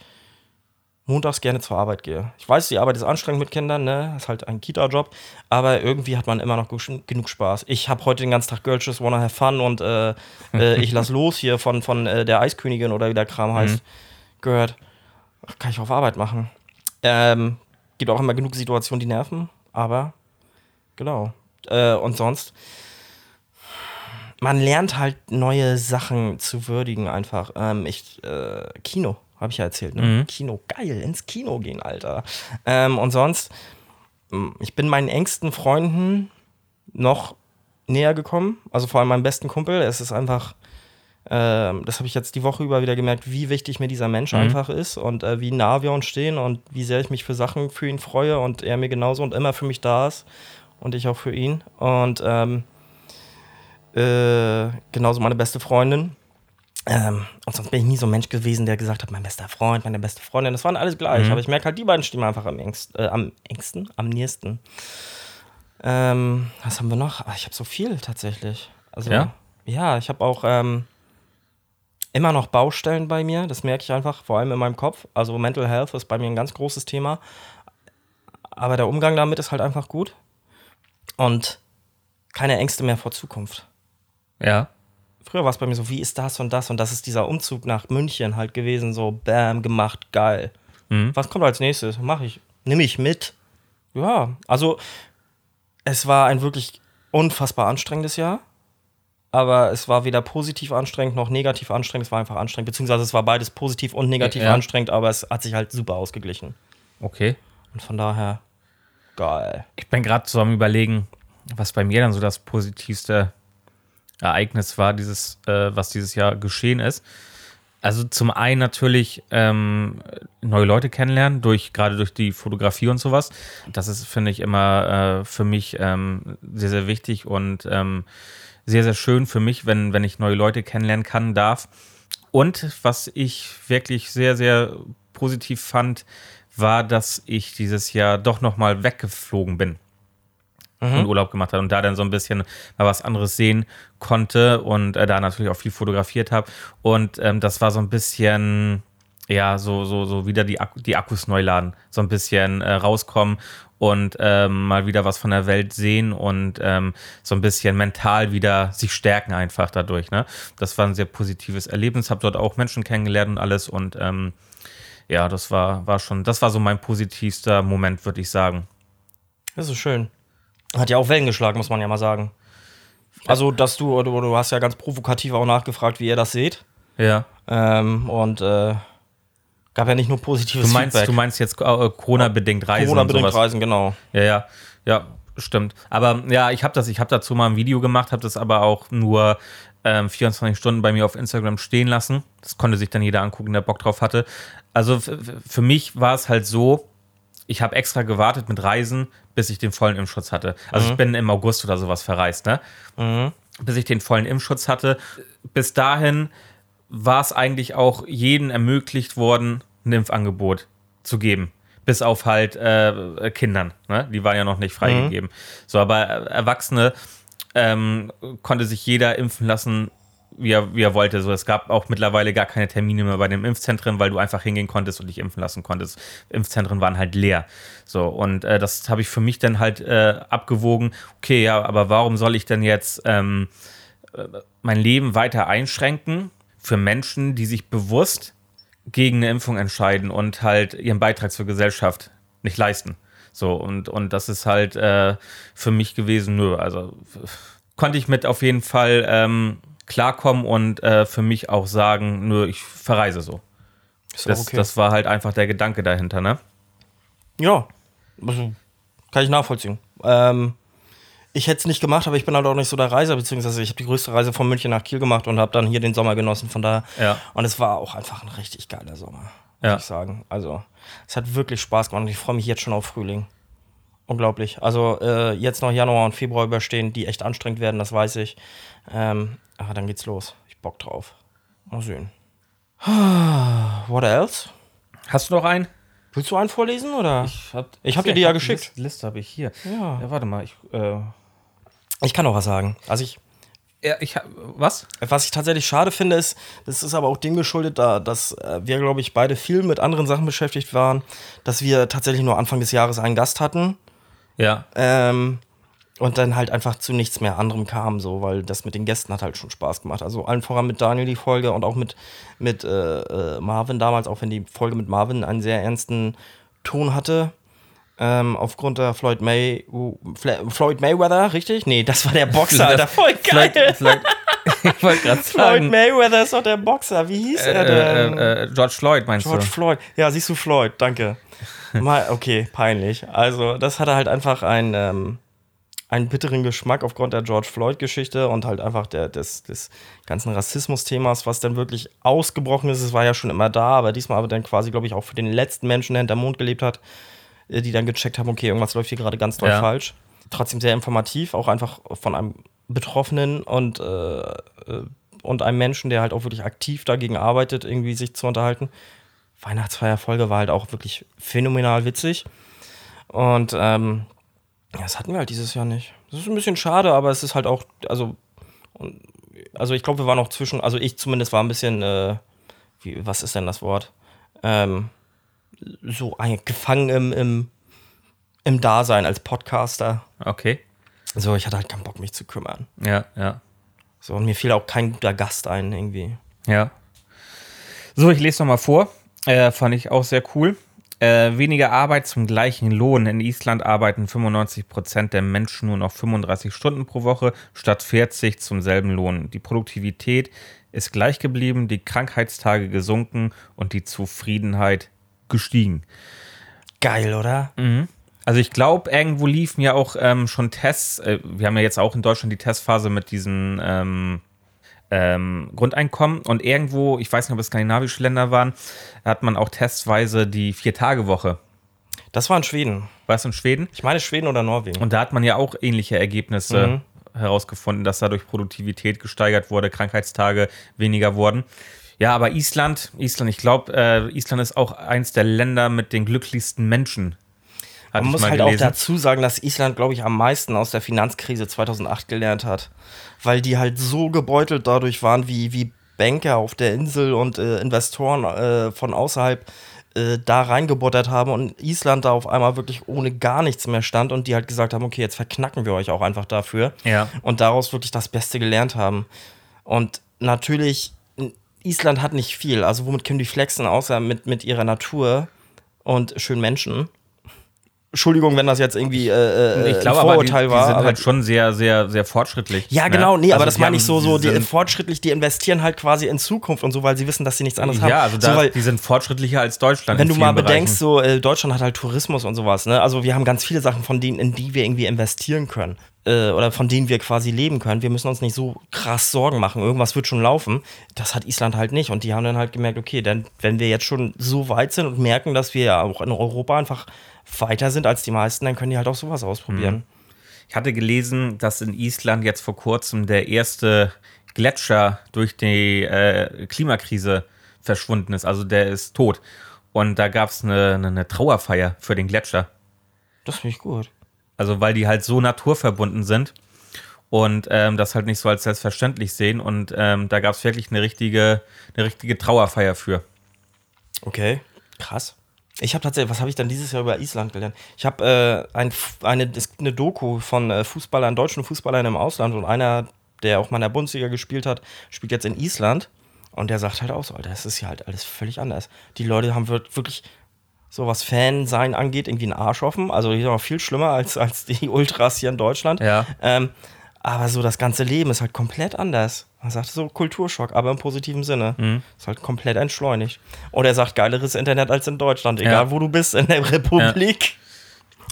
montags gerne zur Arbeit gehe. Ich weiß, die Arbeit ist anstrengend mit Kindern, ne? Ist halt ein Kita-Job. Aber irgendwie hat man immer noch genug Spaß. Ich habe heute den ganzen Tag Girls Just Wanna Have Fun und äh, äh, ich lass los hier von, von äh, der Eiskönigin oder wie der Kram heißt. Gehört. Ach, Kann ich auf Arbeit machen. Ähm, gibt auch immer genug Situationen, die nerven. Aber genau. Äh, und sonst man lernt halt neue Sachen zu würdigen einfach. Ähm, ich, äh, Kino, habe ich ja erzählt, ne? Mhm. Kino, geil, ins Kino gehen, Alter. Ähm, und sonst, mh, ich bin meinen engsten Freunden noch näher gekommen, also vor allem meinem besten Kumpel. Es ist einfach Ähm, das habe ich jetzt die Woche über wieder gemerkt, wie wichtig mir dieser Mensch Mhm. einfach ist und äh, wie nah wir uns stehen und wie sehr ich mich für Sachen für ihn freue und er mir genauso und immer für mich da ist und ich auch für ihn. Und ähm, äh, genauso meine beste Freundin. Ähm, und sonst bin ich nie so ein Mensch gewesen, der gesagt hat, mein bester Freund, meine beste Freundin. Das waren alles gleich. Mhm. Aber ich merke halt, die beiden stimmen einfach am engsten, äh, am engsten, am nächsten. Ähm, was haben wir noch? Ah, ich habe so viel tatsächlich. Also, Ja? Ja, ich habe auch ähm, immer noch Baustellen bei mir. Das merke ich einfach, vor allem in meinem Kopf. Also Mental Health ist bei mir ein ganz großes Thema. Aber der Umgang damit ist halt einfach gut. Und keine Ängste mehr vor Zukunft. Ja. Früher war es bei mir so, wie ist das und das? Und das ist dieser Umzug nach München halt gewesen, so bam, gemacht, geil. Mhm. Was kommt als nächstes? Mach ich. Nimm ich mit. Ja, also es war ein wirklich unfassbar anstrengendes Jahr. Aber es war weder positiv anstrengend noch negativ anstrengend. Es war einfach anstrengend. Beziehungsweise es war beides positiv und negativ Ja. anstrengend, aber es hat sich halt super ausgeglichen. Okay. Und von daher, geil. Ich bin gerade so am Überlegen, was bei mir dann so das positivste Ereignis war, dieses, äh, was dieses Jahr geschehen ist. Also zum einen natürlich ähm, neue Leute kennenlernen, durch, gerade durch die Fotografie und sowas. Das ist, finde ich, immer äh, für mich ähm, sehr, sehr wichtig und ähm, sehr, sehr schön für mich, wenn, wenn ich neue Leute kennenlernen kann, darf. Und was ich wirklich sehr, sehr positiv fand, war, dass ich dieses Jahr doch nochmal weggeflogen bin und Urlaub gemacht habe und da dann so ein bisschen mal was anderes sehen konnte und äh, da natürlich auch viel fotografiert habe. Und ähm, das war so ein bisschen, ja, so, so, so wieder die, Akku, die Akkus neu laden, so ein bisschen äh, rauskommen und ähm, mal wieder was von der Welt sehen und ähm, so ein bisschen mental wieder sich stärken einfach dadurch. Ne? Das war ein sehr positives Erlebnis, habe dort auch Menschen kennengelernt und alles und ähm, ja, das war, war schon, das war so mein positivster Moment, würde ich sagen. Das ist schön. Hat ja auch Wellen geschlagen, muss man ja mal sagen. Also, dass du, du, du hast ja ganz provokativ auch nachgefragt, wie ihr das seht. Ja. Ähm, und äh, gab ja nicht nur positives Du meinst, Feedback. du meinst jetzt äh, Corona-bedingt Reisen Corona-bedingt. Reisen, genau. Ja, ja, ja, stimmt. Aber ja, ich habe das, ich habe dazu mal ein Video gemacht, habe das aber auch nur ähm, 24 Stunden bei mir auf Instagram stehen lassen. Das konnte sich dann jeder angucken, der Bock drauf hatte. Also für mich war es halt so, ich habe extra gewartet mit Reisen, bis ich den vollen Impfschutz hatte. Also ich bin im August oder sowas verreist, ne? Bis ich den vollen Impfschutz hatte. Bis dahin war es eigentlich auch jedem ermöglicht worden, ein Impfangebot zu geben. Bis auf halt äh, Kindern, ne? Die waren ja noch nicht freigegeben. So, aber äh, Erwachsene ähm, konnte sich jeder impfen lassen, wie er, wie er wollte. So, es gab auch mittlerweile gar keine Termine mehr bei den Impfzentren, weil du einfach hingehen konntest und dich impfen lassen konntest. Impfzentren waren halt leer. So, und äh, das habe ich für mich dann halt äh, abgewogen. Okay, ja, aber warum soll ich denn jetzt ähm, äh, mein Leben weiter einschränken für Menschen, die sich bewusst gegen eine Impfung entscheiden und halt ihren Beitrag zur Gesellschaft nicht leisten? So, und, und das ist halt äh, für mich gewesen, nö, also konnte ich mit auf jeden Fall ähm, klarkommen und äh, für mich auch sagen, nö, ich verreise so. Ist Das, okay. das war halt einfach der Gedanke dahinter, ne? ja, also, kann ich nachvollziehen. Ähm, ich hätte es nicht gemacht, aber ich bin halt auch nicht so der Reiser, beziehungsweise ich habe die größte Reise von München nach Kiel gemacht und habe dann hier den Sommer genossen. Von daher. Ja. Und es war auch einfach ein richtig geiler Sommer, muss Ja. ich sagen. Also, es hat wirklich Spaß gemacht und ich freue mich jetzt schon auf Frühling. Unglaublich. Also, äh, jetzt noch Januar und Februar überstehen, die echt anstrengend werden, das weiß ich. Ähm, aber dann geht's los. Ich Bock drauf. Mal sehen. What else? Hast du noch einen? Willst du einen vorlesen oder? Ich hab, Ich hab dir die ja geschickt. Liste, Liste habe ich hier. Ja. Ja, warte mal. Ich, äh, Ich kann auch was sagen. Also ich, ich was? was ich tatsächlich schade finde, ist, das ist aber auch dem geschuldet, da, dass äh, wir, glaube ich, beide viel mit anderen Sachen beschäftigt waren, dass wir tatsächlich nur Anfang des Jahres einen Gast hatten Ja. ähm, und dann halt einfach zu nichts mehr anderem kam, so, weil das mit den Gästen hat halt schon Spaß gemacht. Also allen voran mit Daniel die Folge und auch mit, mit äh, äh, Marvin damals, auch wenn die Folge mit Marvin einen sehr ernsten Ton hatte. Ähm, aufgrund der Floyd May Fla- Floyd Mayweather, richtig? Nee, das war der Boxer, Alter. Voll geil. Vielleicht, vielleicht, ich wollte gerade Floyd sagen. Mayweather ist doch der Boxer. Wie hieß Äh, er denn? äh, äh, George Floyd meinst George du? Floyd. Ja, siehst du Floyd, danke. Mal, okay, peinlich. Also, das hatte halt einfach ein, ähm, einen bitteren Geschmack aufgrund der George Floyd-Geschichte und halt einfach der, des, des ganzen Rassismus-Themas, was dann wirklich ausgebrochen ist. Es war ja schon immer da, aber diesmal aber dann quasi, glaube ich, auch für den letzten Menschen, der hinterm Mond gelebt hat, die dann gecheckt haben, okay, irgendwas läuft hier gerade ganz doll Ja. falsch. Trotzdem sehr informativ, auch einfach von einem Betroffenen und, äh, äh, und einem Menschen, der halt auch wirklich aktiv dagegen arbeitet, irgendwie sich zu unterhalten. Weihnachtsfeierfolge war halt auch wirklich phänomenal witzig. Und ähm, ja, das hatten wir halt dieses Jahr nicht. Das ist ein bisschen schade, aber es ist halt auch, also, also ich glaube, wir waren auch zwischen, also ich zumindest war ein bisschen, äh, wie, was ist denn das Wort? Ähm, so gefangen im, im, im Dasein als Podcaster. Okay. So, ich hatte halt keinen Bock, mich zu kümmern. Ja, ja. So, und mir fiel auch kein guter Gast ein, irgendwie. Ja. So, ich lese noch mal vor. Äh, fand ich auch sehr cool. Äh, weniger Arbeit zum gleichen Lohn. In Island arbeiten 95 Prozent der Menschen nur noch 35 Stunden pro Woche statt 40 zum selben Lohn. Die Produktivität ist gleich geblieben, die Krankheitstage gesunken und die Zufriedenheit gestiegen. Geil, oder? Also ich glaube, irgendwo liefen ja auch ähm, schon Tests. Äh, wir haben ja jetzt auch in Deutschland die Testphase mit diesem ähm, ähm, Grundeinkommen und irgendwo, ich weiß nicht, ob es skandinavische Länder waren, hat man auch testweise die Vier-Tage-Woche. Das war in Schweden. War es in Schweden? Ich meine Schweden oder Norwegen. Und da hat man ja auch ähnliche Ergebnisse Mhm. herausgefunden, dass dadurch Produktivität gesteigert wurde, Krankheitstage weniger wurden. Ja, aber Island, Island, ich glaube, äh, Island ist auch eins der Länder mit den glücklichsten Menschen. Man muss halt auch gelesen. dazu sagen, dass Island, glaube ich, am meisten aus der Finanzkrise 2008 gelernt hat. Weil die halt so gebeutelt dadurch waren, wie, wie Banker auf der Insel und äh, Investoren äh, von außerhalb äh, da reingebuttert haben und Island da auf einmal wirklich ohne gar nichts mehr stand und die halt gesagt haben, okay, jetzt verknacken wir euch auch einfach dafür. Ja. Und daraus wirklich das Beste gelernt haben. Und natürlich, Island hat nicht viel. Also womit können die flexen, außer mit, mit ihrer Natur und schönen Menschen. Entschuldigung, wenn das jetzt irgendwie äh, Ich ein glaube aber, die, Vorurteil die war. sind aber halt schon sehr, sehr, sehr fortschrittlich. ja, ne? genau, nee, aber Also das die meine ich so, so die, sind, fortschrittlich, die investieren halt quasi in Zukunft und so, weil sie wissen, dass sie nichts anderes haben. Ja, also da, so, weil, die sind fortschrittlicher als Deutschland. wenn du mal bedenkst, Bereichen. so äh, Deutschland hat halt Tourismus und sowas, ne? Also wir haben ganz viele Sachen, von denen, in die wir irgendwie investieren können. Äh, oder von denen wir quasi leben können. Wir müssen uns nicht so krass Sorgen machen. Irgendwas wird schon laufen. Das hat Island halt nicht. Und die haben dann halt gemerkt, okay, dann, wenn wir jetzt schon so weit sind und merken, dass wir ja auch in Europa einfach weiter sind als die meisten, dann können die halt auch sowas ausprobieren. Ich hatte gelesen, dass in Island jetzt vor kurzem der erste Gletscher durch die äh, Klimakrise verschwunden ist. Also der ist tot. Und da gab es eine, eine, eine Trauerfeier für den Gletscher. Das finde ich gut. Also weil die halt so naturverbunden sind und ähm, das halt nicht so als selbstverständlich sehen. Und ähm, da gab es wirklich eine richtige, eine richtige Trauerfeier für. Okay, krass. Ich habe tatsächlich, was habe ich dann dieses Jahr über Island gelernt? Ich habe äh, ein, eine, eine Doku von äh, Fußballern, deutschen Fußballern im Ausland und einer, der auch mal in der Bundesliga gespielt hat, spielt jetzt in Island und der sagt halt auch so, Alter, das ist ja halt alles völlig anders. Die Leute haben wir- wirklich so was Fan-Sein angeht, irgendwie einen Arsch offen. Also die sind noch viel schlimmer als, als die Ultras hier in Deutschland. Ja. Ähm, aber so das ganze Leben ist halt komplett anders. Man sagt so Kulturschock, aber im positiven Sinne. Mhm. Ist halt komplett entschleunigt. Und er sagt, geileres Internet als in Deutschland, egal Ja. wo du bist in der Republik.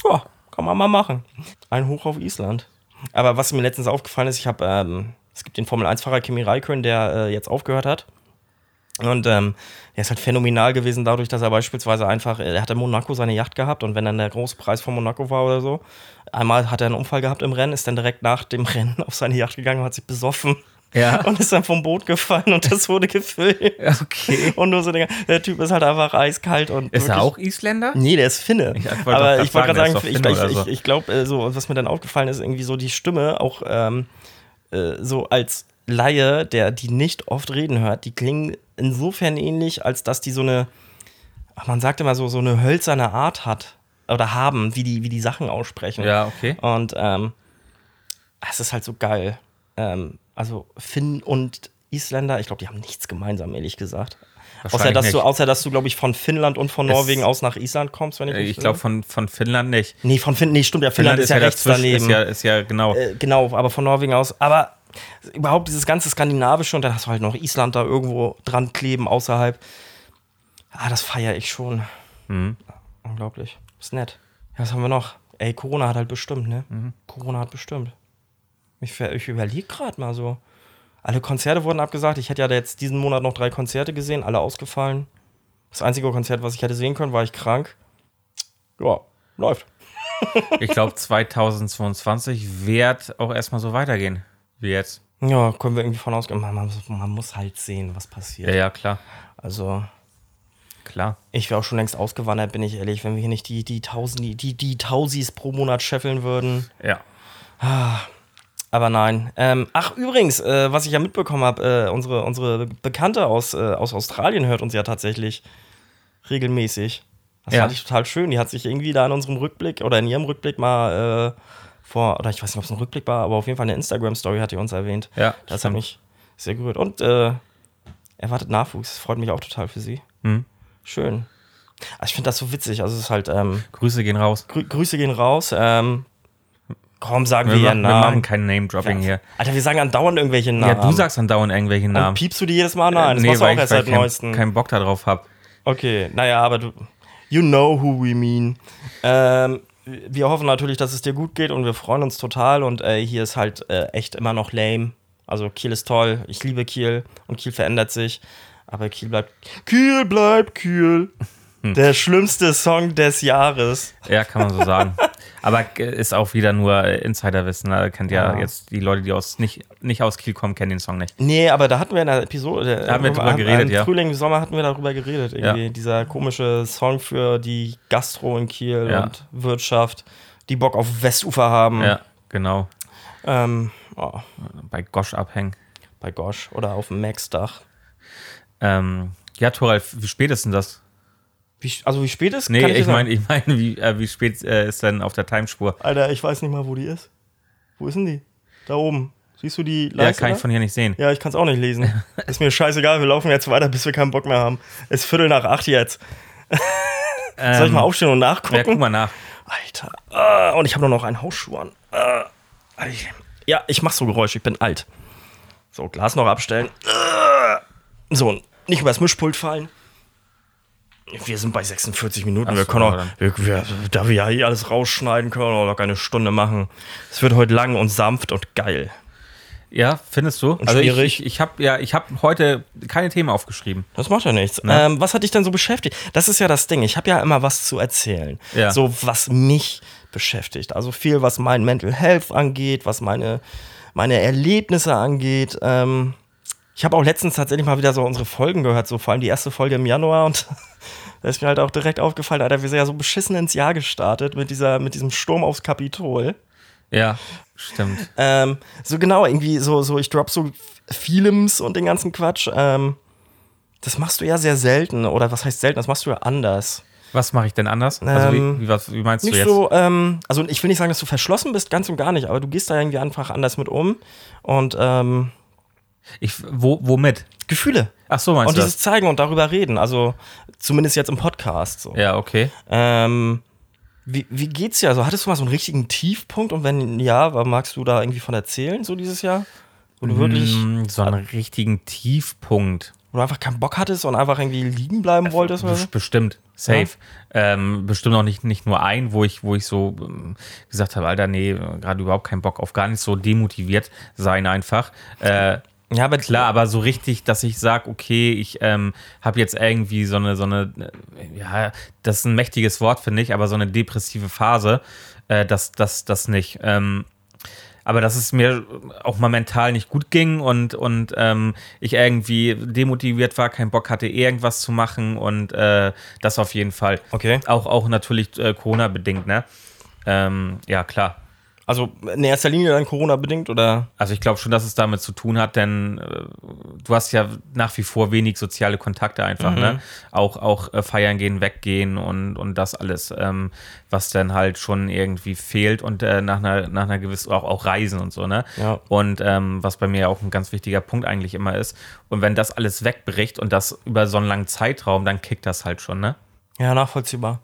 Ja. kann man mal machen. Ein Hoch auf Island. Aber was mir letztens aufgefallen ist, ich habe, ähm, es gibt den Formel-1-Fahrer Kimi Räikkönen, der äh, jetzt aufgehört hat. Und ähm, er ist halt phänomenal gewesen dadurch, dass er beispielsweise einfach, er hat in Monaco seine Yacht gehabt und wenn dann der große Preis von Monaco war oder so, einmal hat er einen Unfall gehabt im Rennen, ist dann direkt nach dem Rennen auf seine Yacht gegangen und hat sich besoffen. Ja. Und ist dann vom Boot gefallen und das wurde gefilmt. Okay. Und nur so, der, der Typ ist halt einfach eiskalt und. Ist er auch Isländer? Nee, der ist Finne. Ich Aber ich wollte gerade sagen, ich, ich, oder ich, so. ich glaube, äh, so, was mir dann aufgefallen ist, irgendwie so die Stimme, auch ähm, äh, so als Laie, der die nicht oft reden hört, die klingen insofern ähnlich, als dass die so eine, man sagt immer so, so eine hölzerne Art hat oder haben, wie die, wie die Sachen aussprechen. Ja, okay. Und ähm, es ist halt so geil. Ähm, also Finn und Isländer, ich glaube, die haben nichts gemeinsam, ehrlich gesagt. Außer dass, du, außer dass du, glaube ich, von Finnland und von Es- Norwegen aus nach Island kommst, wenn ich Äh, mich Ich glaube von, von Finnland nicht. Nee, von Finnland, nee, stimmt, ja, Finnland, ist ja rechts dazwischen, daneben. Ist ja, ist ja genau. äh, genau, aber von Norwegen aus. Aber überhaupt dieses ganze Skandinavische und dann hast du halt noch Island da irgendwo dran kleben, außerhalb. Ah, das feiere ich schon. Mhm. Unglaublich. Ist nett. Ja, was haben wir noch? Ey, Corona hat halt bestimmt, ne? Mhm. Corona hat bestimmt. Ich, ich überlege gerade mal so. Alle Konzerte wurden abgesagt. Ich hätte ja jetzt diesen Monat noch drei Konzerte gesehen, alle ausgefallen. Das einzige Konzert, was ich hätte sehen können, war ich krank. Ja, läuft. Ich glaube, 2022 wird auch erstmal so weitergehen wie jetzt. Ja, können wir irgendwie von ausgehen. Man, man, muss- man muss halt sehen, was passiert. Ja, ja, klar. Also, Klar. ich wäre auch schon längst ausgewandert, bin ich ehrlich, wenn wir hier nicht die, die, Tausend, die, die, die Tausis pro Monat scheffeln würden. Ja. Aber nein. Ähm, ach, übrigens, äh, was ich ja mitbekommen habe, äh, unsere, unsere Bekannte aus, äh, aus Australien hört uns ja tatsächlich regelmäßig. Das Ja. fand ich total schön. Die hat sich irgendwie da in unserem Rückblick oder in ihrem Rückblick mal äh, vor, oder ich weiß nicht, ob es ein Rückblick war, aber auf jeden Fall eine Instagram-Story hat die uns erwähnt. Ja, Das stimmt. hat mich sehr gerührt. Und äh, erwartet Nachwuchs. Das freut mich auch total für sie. Hm. Schön. Also ich finde das so witzig. Also es ist halt, ähm, Grüße gehen raus. Grü Grüße gehen raus. Ähm, kaum sagen wir, Wir, ja machen, wir Namen. machen kein Name-Dropping hier. Alter, wir sagen andauernd irgendwelche Namen. Ja, du sagst andauernd irgendwelche Namen. piepst du die jedes Mal? Nein, das nee, machst du auch ich, erst seit kein, neuestem. keinen Bock darauf habe. Okay, naja, aber du. You know who we mean. Ähm, wir hoffen natürlich, dass es dir gut geht und wir freuen uns total. Und äh, hier ist halt äh, echt immer noch lame. Also Kiel ist toll. Ich liebe Kiel und Kiel verändert sich. Aber Kiel bleibt. Kiel bleibt Kiel. Hm. Der schlimmste Song des Jahres. Ja, kann man so sagen. Aber äh, ist auch wieder nur äh, Insiderwissen. Da kennt ja, Ja. jetzt die Leute, die aus nicht, nicht aus Kiel kommen, kennen den Song nicht. Nee, aber da hatten wir in der Episode. Da haben wir drüber geredet, im ja. Frühling, Sommer hatten wir darüber geredet. Irgendwie. Ja. Dieser komische Song für die Gastro in Kiel Ja. und Wirtschaft, die Bock auf Westufer haben. Ja, genau. Ähm, oh, Bei Gosch abhängen. bei Gosch oder auf dem Max-Dach. Ähm, ja, Toralf, wie spät ist denn das? Wie, also wie spät ist? Nee, ich meine, ich mein, wie, äh, wie spät äh, ist denn auf der Timespur? Alter, ich weiß nicht mal, wo die ist. Wo ist denn die? Da oben. Siehst du die Ja, Leiste? kann ich von hier nicht sehen. ja, ich kann es auch nicht lesen. ist mir scheißegal, wir laufen jetzt weiter, bis wir keinen Bock mehr haben. Es ist Viertel nach acht jetzt. Soll ich mal aufstehen und nachgucken? Ähm, Ja, guck mal nach. Alter. Ah, und ich habe nur noch einen Hausschuh an. Ah, ja, ich mach so Geräusche, ich bin alt. So, Glas noch abstellen. Ah. So, nicht übers Mischpult fallen. Wir sind bei 46 Minuten. Wir können auch, wir, wir, da wir ja hier alles rausschneiden können, auch locker eine Stunde machen. Es wird heute lang und sanft und geil. Ja, findest du? also ich, schwierig? ich, ich habe ja, ich habe heute keine Themen aufgeschrieben. Das macht ja nichts. Ne? Ähm, was hat dich denn so beschäftigt? Das ist ja das Ding. Ich habe ja immer was zu erzählen. Ja. So, was mich beschäftigt. Also viel, was mein Mental Health angeht, was meine, meine Erlebnisse angeht. Ähm, ich habe auch letztens tatsächlich mal wieder so unsere Folgen gehört, so vor allem die erste Folge im Januar und da ist mir halt auch direkt aufgefallen, Alter, wir sind ja so beschissen ins Jahr gestartet mit, dieser, mit diesem Sturm aufs Kapitol. Ja, stimmt. Ähm, so genau, irgendwie so, so ich drop so Films und den ganzen Quatsch. Ähm, das machst du ja sehr selten. Oder was heißt selten? Das machst du ja anders. Was mache ich denn anders? Also Ähm, wie, wie, was, wie meinst du jetzt? so, ähm, also ich will nicht sagen, dass du verschlossen bist, ganz und gar nicht, aber du gehst da irgendwie einfach anders mit um. Und ähm, Ich, wo, womit? Gefühle. Ach so, meinst Und du dieses Zeigen und darüber reden. Also zumindest jetzt im Podcast. So. das? Ja, okay. Ähm, wie, wie geht's dir? Also hattest du mal so einen richtigen Tiefpunkt? Und wenn ja, was magst du da irgendwie von erzählen, so dieses Jahr? Wo du wirklich, Mm, so einen richtigen Tiefpunkt. wo du einfach keinen Bock hattest und einfach irgendwie liegen bleiben wolltest oder Bestimmt, safe. Ähm, bestimmt auch nicht, nicht nur ein, wo ich, wo ich so ähm, gesagt habe, Alter, nee, gerade überhaupt keinen Bock auf gar nicht so demotiviert sein einfach. Äh, Ja, aber klar, aber so richtig, dass ich sage, okay, ich ähm, habe jetzt irgendwie so eine, so eine, äh, ja, das ist ein mächtiges Wort, finde ich, aber so eine depressive Phase, äh, das, das, das nicht. Ähm, aber dass es mir auch mal mental nicht gut ging und, und ähm, ich irgendwie demotiviert war, keinen Bock hatte, irgendwas zu machen und äh, das auf jeden Fall. Okay. Auch, auch natürlich äh, Corona-bedingt, ne? Ähm, ja, klar. Also in erster Linie dann Corona-bedingt oder? Also ich glaube schon, dass es damit zu tun hat, denn äh, du hast ja nach wie vor wenig soziale Kontakte einfach, ne? Auch, auch äh, feiern gehen, weggehen und, und das alles, ähm, was dann halt schon irgendwie fehlt und äh, nach einer, nach einer gewissen, auch, auch Reisen und so, ne? Ja. Und ähm, was bei mir auch ein ganz wichtiger Punkt eigentlich immer ist. Und wenn das alles wegbricht und das über so einen langen Zeitraum, dann kickt das halt schon, ne? Ja, nachvollziehbar.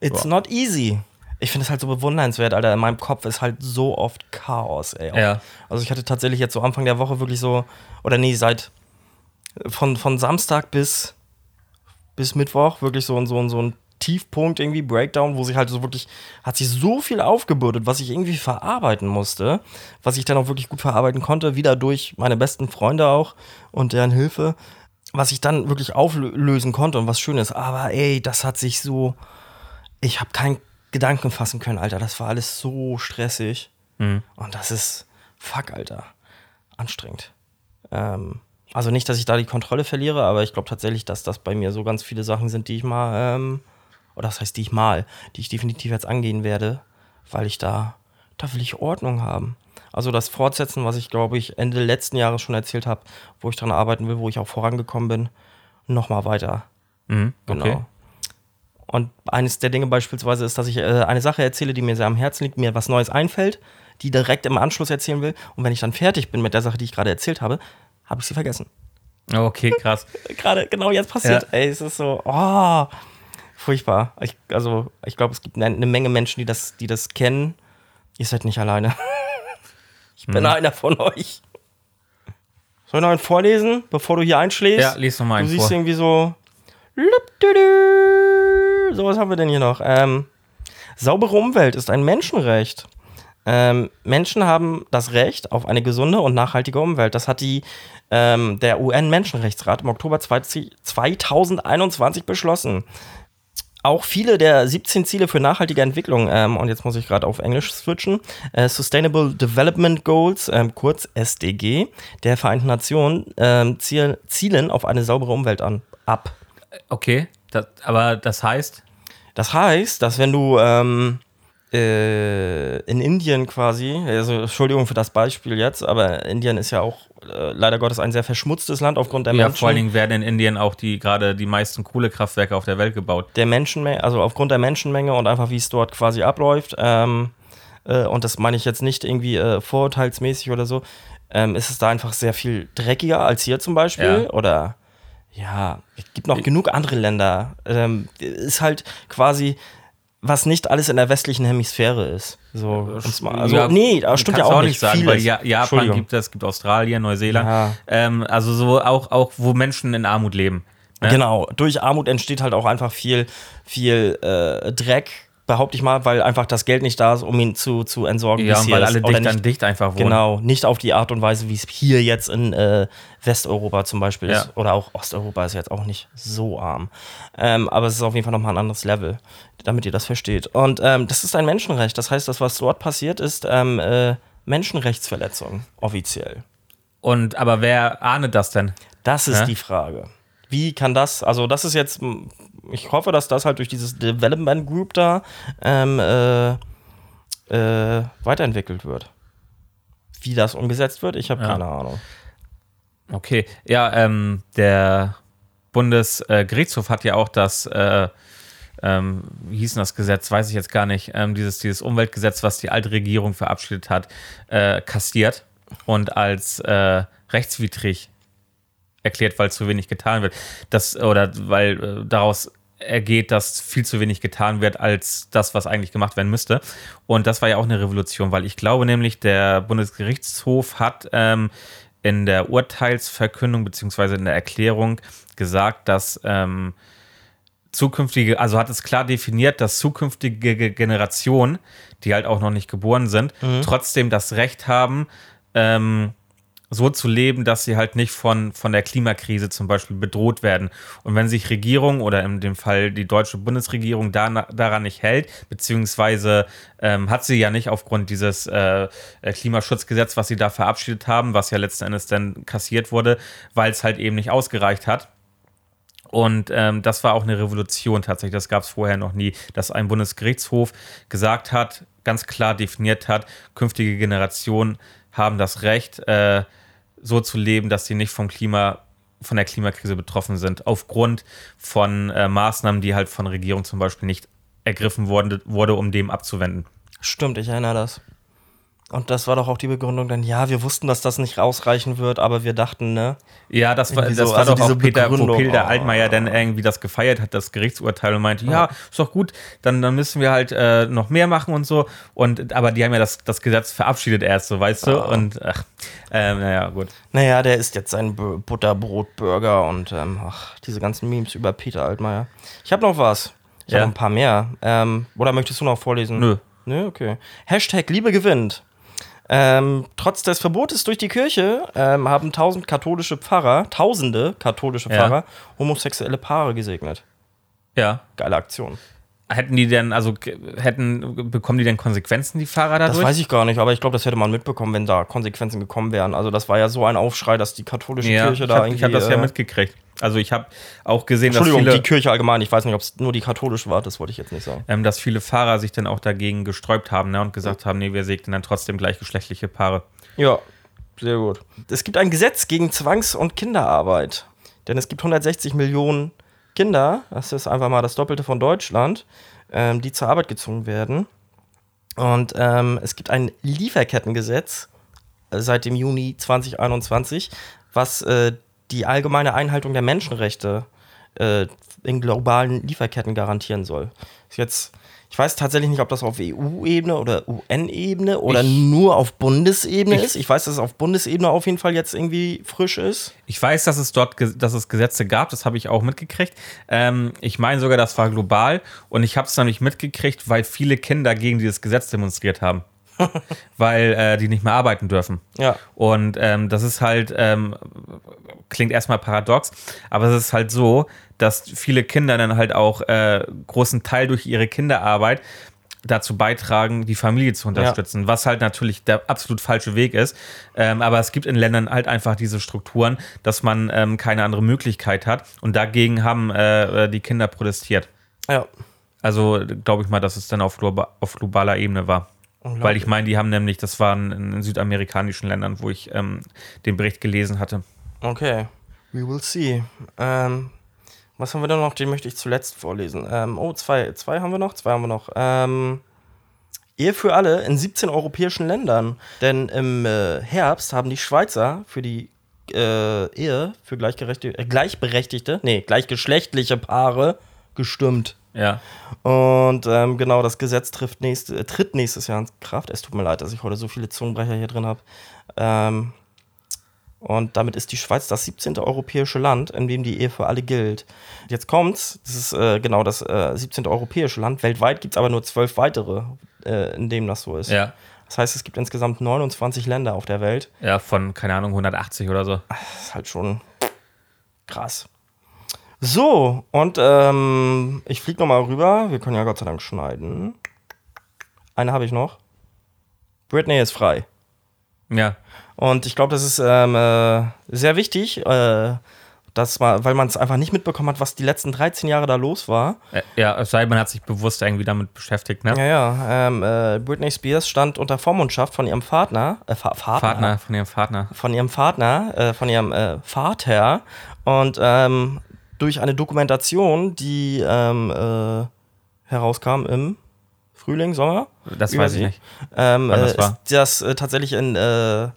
It's Ja. not easy. Ich finde es halt so bewundernswert, Alter. In meinem Kopf ist halt so oft Chaos, ey. Ja. Also ich hatte tatsächlich jetzt so Anfang der Woche wirklich so, oder nee, seit von, von Samstag bis, bis Mittwoch wirklich so, ein- so, so ein Tiefpunkt, irgendwie Breakdown, wo sie halt so wirklich, hat sich so viel aufgebürdet, was ich irgendwie verarbeiten musste, was ich dann auch wirklich gut verarbeiten konnte, wieder durch meine besten Freunde auch und deren Hilfe, was ich dann wirklich auflösen konnte und was schön ist. Aber ey, das hat sich so, ich habe keinen Gedanken fassen können, Alter. Das war alles so stressig. Mhm. Und das ist, fuck, Alter, anstrengend. Ähm, also nicht, dass ich da die Kontrolle verliere, aber ich glaube tatsächlich, dass das bei mir so ganz viele Sachen sind, die ich mal, ähm, oder das heißt, die ich mal, die ich definitiv jetzt angehen werde, weil ich da, da will ich Ordnung haben. Also das Fortsetzen, was ich glaube ich Ende letzten Jahres schon erzählt habe, wo ich dran arbeiten will, wo ich auch vorangekommen bin, nochmal weiter. Mhm, okay. Genau. Und eines der Dinge beispielsweise ist, dass ich äh, eine Sache erzähle, die mir sehr am Herzen liegt, mir was Neues einfällt, die direkt im Anschluss erzählen will. Und wenn ich dann fertig bin mit der Sache, die ich gerade erzählt habe, habe ich sie vergessen. Okay, krass. Gerade genau jetzt passiert. Ja. Ey, es ist so, oh, furchtbar. Ich, also, ich glaube, es gibt eine, eine, Menge Menschen, die das, die das kennen. Ihr seid nicht alleine. ich bin hm. einer von euch. Soll ich noch einen vorlesen, bevor du hier einschläfst? Ja, lies noch mal einen Du siehst vor. irgendwie so. So, was haben wir denn hier noch? Ähm, saubere Umwelt ist ein Menschenrecht. Ähm, Menschen haben das Recht auf eine gesunde und nachhaltige Umwelt. Das hat die, ähm, der UN-Menschenrechtsrat im Oktober 2021 beschlossen. Auch viele der 17 Ziele für nachhaltige Entwicklung, ähm, und jetzt muss ich gerade auf Englisch switchen, äh, Sustainable Development Goals, ähm, kurz SDG, der Vereinten Nationen, ähm, ziel, zielen auf eine saubere Umwelt an, ab. Okay, das, aber das heißt? Das heißt, dass wenn du ähm, äh, in Indien quasi, also Entschuldigung für das Beispiel jetzt, aber Indien ist ja auch äh, leider Gottes ein sehr verschmutztes Land aufgrund der ja, Menschen. vor allen Dingen werden in Indien auch die gerade die meisten Kohlekraftwerke auf der Welt gebaut. Der Menschenmenge, also aufgrund der Menschenmenge und einfach wie es dort quasi abläuft, ähm, äh, und das meine ich jetzt nicht irgendwie äh, vorurteilsmäßig oder so, ähm, ist es da einfach sehr viel dreckiger als hier zum Beispiel. Ja. Oder ja, es gibt noch genug andere Länder. Ähm, ist halt quasi was nicht alles in der westlichen Hemisphäre ist. So, also, ja, nee, das stimmt ja auch, auch nicht sagen, vieles. weil ja, Japan gibt es, gibt Australien, Neuseeland. Ja. Ähm, also so auch, auch, wo Menschen in Armut leben. Ne? Genau, durch Armut entsteht halt auch einfach viel, viel äh, Dreck, behaupte ich mal, weil einfach das Geld nicht da ist, um ihn zu, zu entsorgen. Ja, weil alle dicht an dicht einfach wohnen. Genau, nicht auf die Art und Weise, wie es hier jetzt in äh, Westeuropa zum Beispiel ja. ist. Oder auch Osteuropa ist jetzt auch nicht so arm. Ähm, aber es ist auf jeden Fall nochmal ein anderes Level, damit ihr das versteht. Und ähm, das ist ein Menschenrecht. Das heißt, das, was dort passiert, ist ähm, äh, Menschenrechtsverletzung, offiziell. Und aber wer ahnet das denn? Das ist ja? die Frage. Wie kann das, also das ist jetzt ich hoffe, dass das halt durch dieses Development Group da ähm, äh, äh, weiterentwickelt wird. Wie das umgesetzt wird, ich habe ja. keine Ahnung. Okay, ja, ähm, der Bundesgerichtshof hat ja auch das, äh, ähm, wie hieß denn das Gesetz, weiß ich jetzt gar nicht, ähm, dieses, dieses Umweltgesetz, was die alte Regierung verabschiedet hat, äh, kastiert und als äh, rechtswidrig erklärt, weil zu wenig getan wird. Das, oder weil äh, daraus ergeht, dass viel zu wenig getan wird als das, was eigentlich gemacht werden müsste. Und das war ja auch eine Revolution, weil ich glaube nämlich, der Bundesgerichtshof hat ähm, in der Urteilsverkündung beziehungsweise in der Erklärung gesagt, dass ähm, zukünftige, also hat es klar definiert, dass zukünftige Generationen, die halt auch noch nicht geboren sind, mhm. trotzdem das Recht haben, ähm, so zu leben, dass sie halt nicht von, von der Klimakrise zum Beispiel bedroht werden. Und wenn sich Regierung oder in dem Fall die deutsche Bundesregierung da, daran nicht hält, beziehungsweise ähm, hat sie ja nicht aufgrund dieses äh, äh Klimaschutzgesetz, was sie da verabschiedet haben, was ja letzten Endes dann kassiert wurde, weil es halt eben nicht ausgereicht hat. Und ähm, das war auch eine Revolution tatsächlich. Das gab es vorher noch nie, dass ein Bundesgerichtshof gesagt hat, ganz klar definiert hat, künftige Generationen haben das Recht, äh, so zu leben, dass sie nicht vom Klima, von der Klimakrise betroffen sind, aufgrund von äh, Maßnahmen, die halt von Regierung zum Beispiel nicht ergriffen worden, wurde, um dem abzuwenden. Stimmt, ich erinnere das. Und das war doch auch die Begründung dann, ja, wir wussten, dass das nicht ausreichen wird, aber wir dachten, ne? Ja, das war, das so, war also doch auch Peter, wo Peter oh. Altmaier dann irgendwie das gefeiert hat, das Gerichtsurteil und meinte, ja, ist doch gut, dann, dann müssen wir halt äh, noch mehr machen und so. Und aber die haben ja das, das Gesetz verabschiedet erst, so weißt du? Oh. Und ach, ähm, naja, gut. Naja, der isst jetzt seinen Butterbrotburger und ähm, ach, diese ganzen Memes über Peter Altmaier. Ich habe noch was. Ich Ja. habe ein paar mehr. Ähm, oder möchtest du noch vorlesen? Nö. Nö, okay. Hashtag Liebe gewinnt. Ähm, trotz des Verbotes durch die Kirche ähm, haben tausend katholische Pfarrer, tausende katholische Ja. Pfarrer, homosexuelle Paare gesegnet. Ja. Geile Aktion. Hätten die denn, also hätten, bekommen die denn Konsequenzen, die Fahrer Das dadurch? weiß ich gar nicht, aber ich glaube, das hätte man mitbekommen, wenn da Konsequenzen gekommen wären. Also das war ja so ein Aufschrei, dass die katholische ja, Kirche ich da habe irgendwie. hab das ja äh, mitgekriegt. Also ich habe auch gesehen, dass viele, die Kirche allgemein. Ich weiß nicht, ob es nur die katholische war, das wollte ich jetzt nicht sagen. ähm, dass viele Fahrer sich dann auch dagegen gesträubt haben ne, und gesagt haben, nee, wir segnen dann trotzdem gleichgeschlechtliche Paare. Ja, sehr gut. Es gibt ein Gesetz gegen Zwangs- und Kinderarbeit. Denn es gibt 160 Millionen Kinder, das ist einfach mal das Doppelte von Deutschland, ähm, die zur Arbeit gezwungen werden. Und ähm, es gibt ein Lieferkettengesetz äh, seit dem Juni 2021, was äh, die allgemeine Einhaltung der Menschenrechte äh, in globalen Lieferketten garantieren soll. Ist jetzt, ich weiß tatsächlich nicht, ob das auf EU-Ebene oder UN-Ebene oder Ich- nur auf Bundesebene Ich- ist. Ich weiß, dass es auf Bundesebene auf jeden Fall jetzt irgendwie frisch ist. Ich weiß, dass es dort, dass es Gesetze gab, das habe ich auch mitgekriegt. Ähm, ich meine sogar, das war global und ich habe es nämlich mitgekriegt, weil viele Kinder gegen dieses Gesetz demonstriert haben. weil äh, die nicht mehr arbeiten dürfen. Ja. Und ähm, das ist halt, ähm, klingt erstmal paradox, aber es ist halt so, dass viele Kinder dann halt auch äh, großen Teil durch ihre Kinderarbeit dazu beitragen, die Familie zu unterstützen, was halt natürlich der absolut falsche Weg ist. Ähm, aber es gibt in Ländern halt einfach diese Strukturen, dass man ähm, keine andere Möglichkeit hat. Und dagegen haben äh, die Kinder protestiert. Ja. Also glaube ich mal, dass es dann auf, globa auf globaler Ebene war. Weil ich meine, die haben nämlich, das waren in, südamerikanischen Ländern, wo ich ähm, den Bericht gelesen hatte. Okay. We will see. Ähm, was haben wir da noch? Den möchte ich zuletzt vorlesen. Ähm, oh, zwei, zwei haben wir noch. Zwei haben wir noch. Ähm, Ehe für alle in 17 europäischen Ländern. Denn im äh, Herbst haben die Schweizer für die äh, Ehe für äh, gleichberechtigte, nee, gleichgeschlechtliche Paare gestimmt. Ja. Und ähm, genau, das Gesetz trifft nächste, äh, tritt nächstes Jahr in Kraft. Es tut mir leid, dass ich heute so viele Zungenbrecher hier drin habe. Ähm, und damit ist die Schweiz das 17. europäische Land, in dem die Ehe für alle gilt. Jetzt kommt's, das ist äh, genau das äh, 17. europäische Land. Weltweit gibt es aber nur zwölf weitere, äh, in dem das so ist. Ja. Das heißt, es gibt insgesamt 29 Länder auf der Welt. Ja, von, keine Ahnung, 180 oder so. Das ist halt schon krass. So, und ähm, ich fliege nochmal rüber. Wir können ja Gott sei Dank schneiden. Eine habe ich noch. Britney ist frei. Ja. Und ich glaube, das ist ähm, äh, sehr wichtig, äh, dass man, weil man es einfach nicht mitbekommen hat, was die letzten 13 Jahre da los war. Äh, Ja, es sei denn, man hat sich bewusst irgendwie damit beschäftigt, ne? Ja, ja. Ähm, äh, Britney Spears stand unter Vormundschaft von ihrem Partner, äh, Fa Vater, Partner, von ihrem Partner. von ihrem Partner, äh, von ihrem äh, Vater und ähm, durch eine Dokumentation, die ähm, äh, herauskam im Frühling, Sommer. Das weiß ich nicht. Ähm, wann das äh, war. ist das äh, tatsächlich in äh,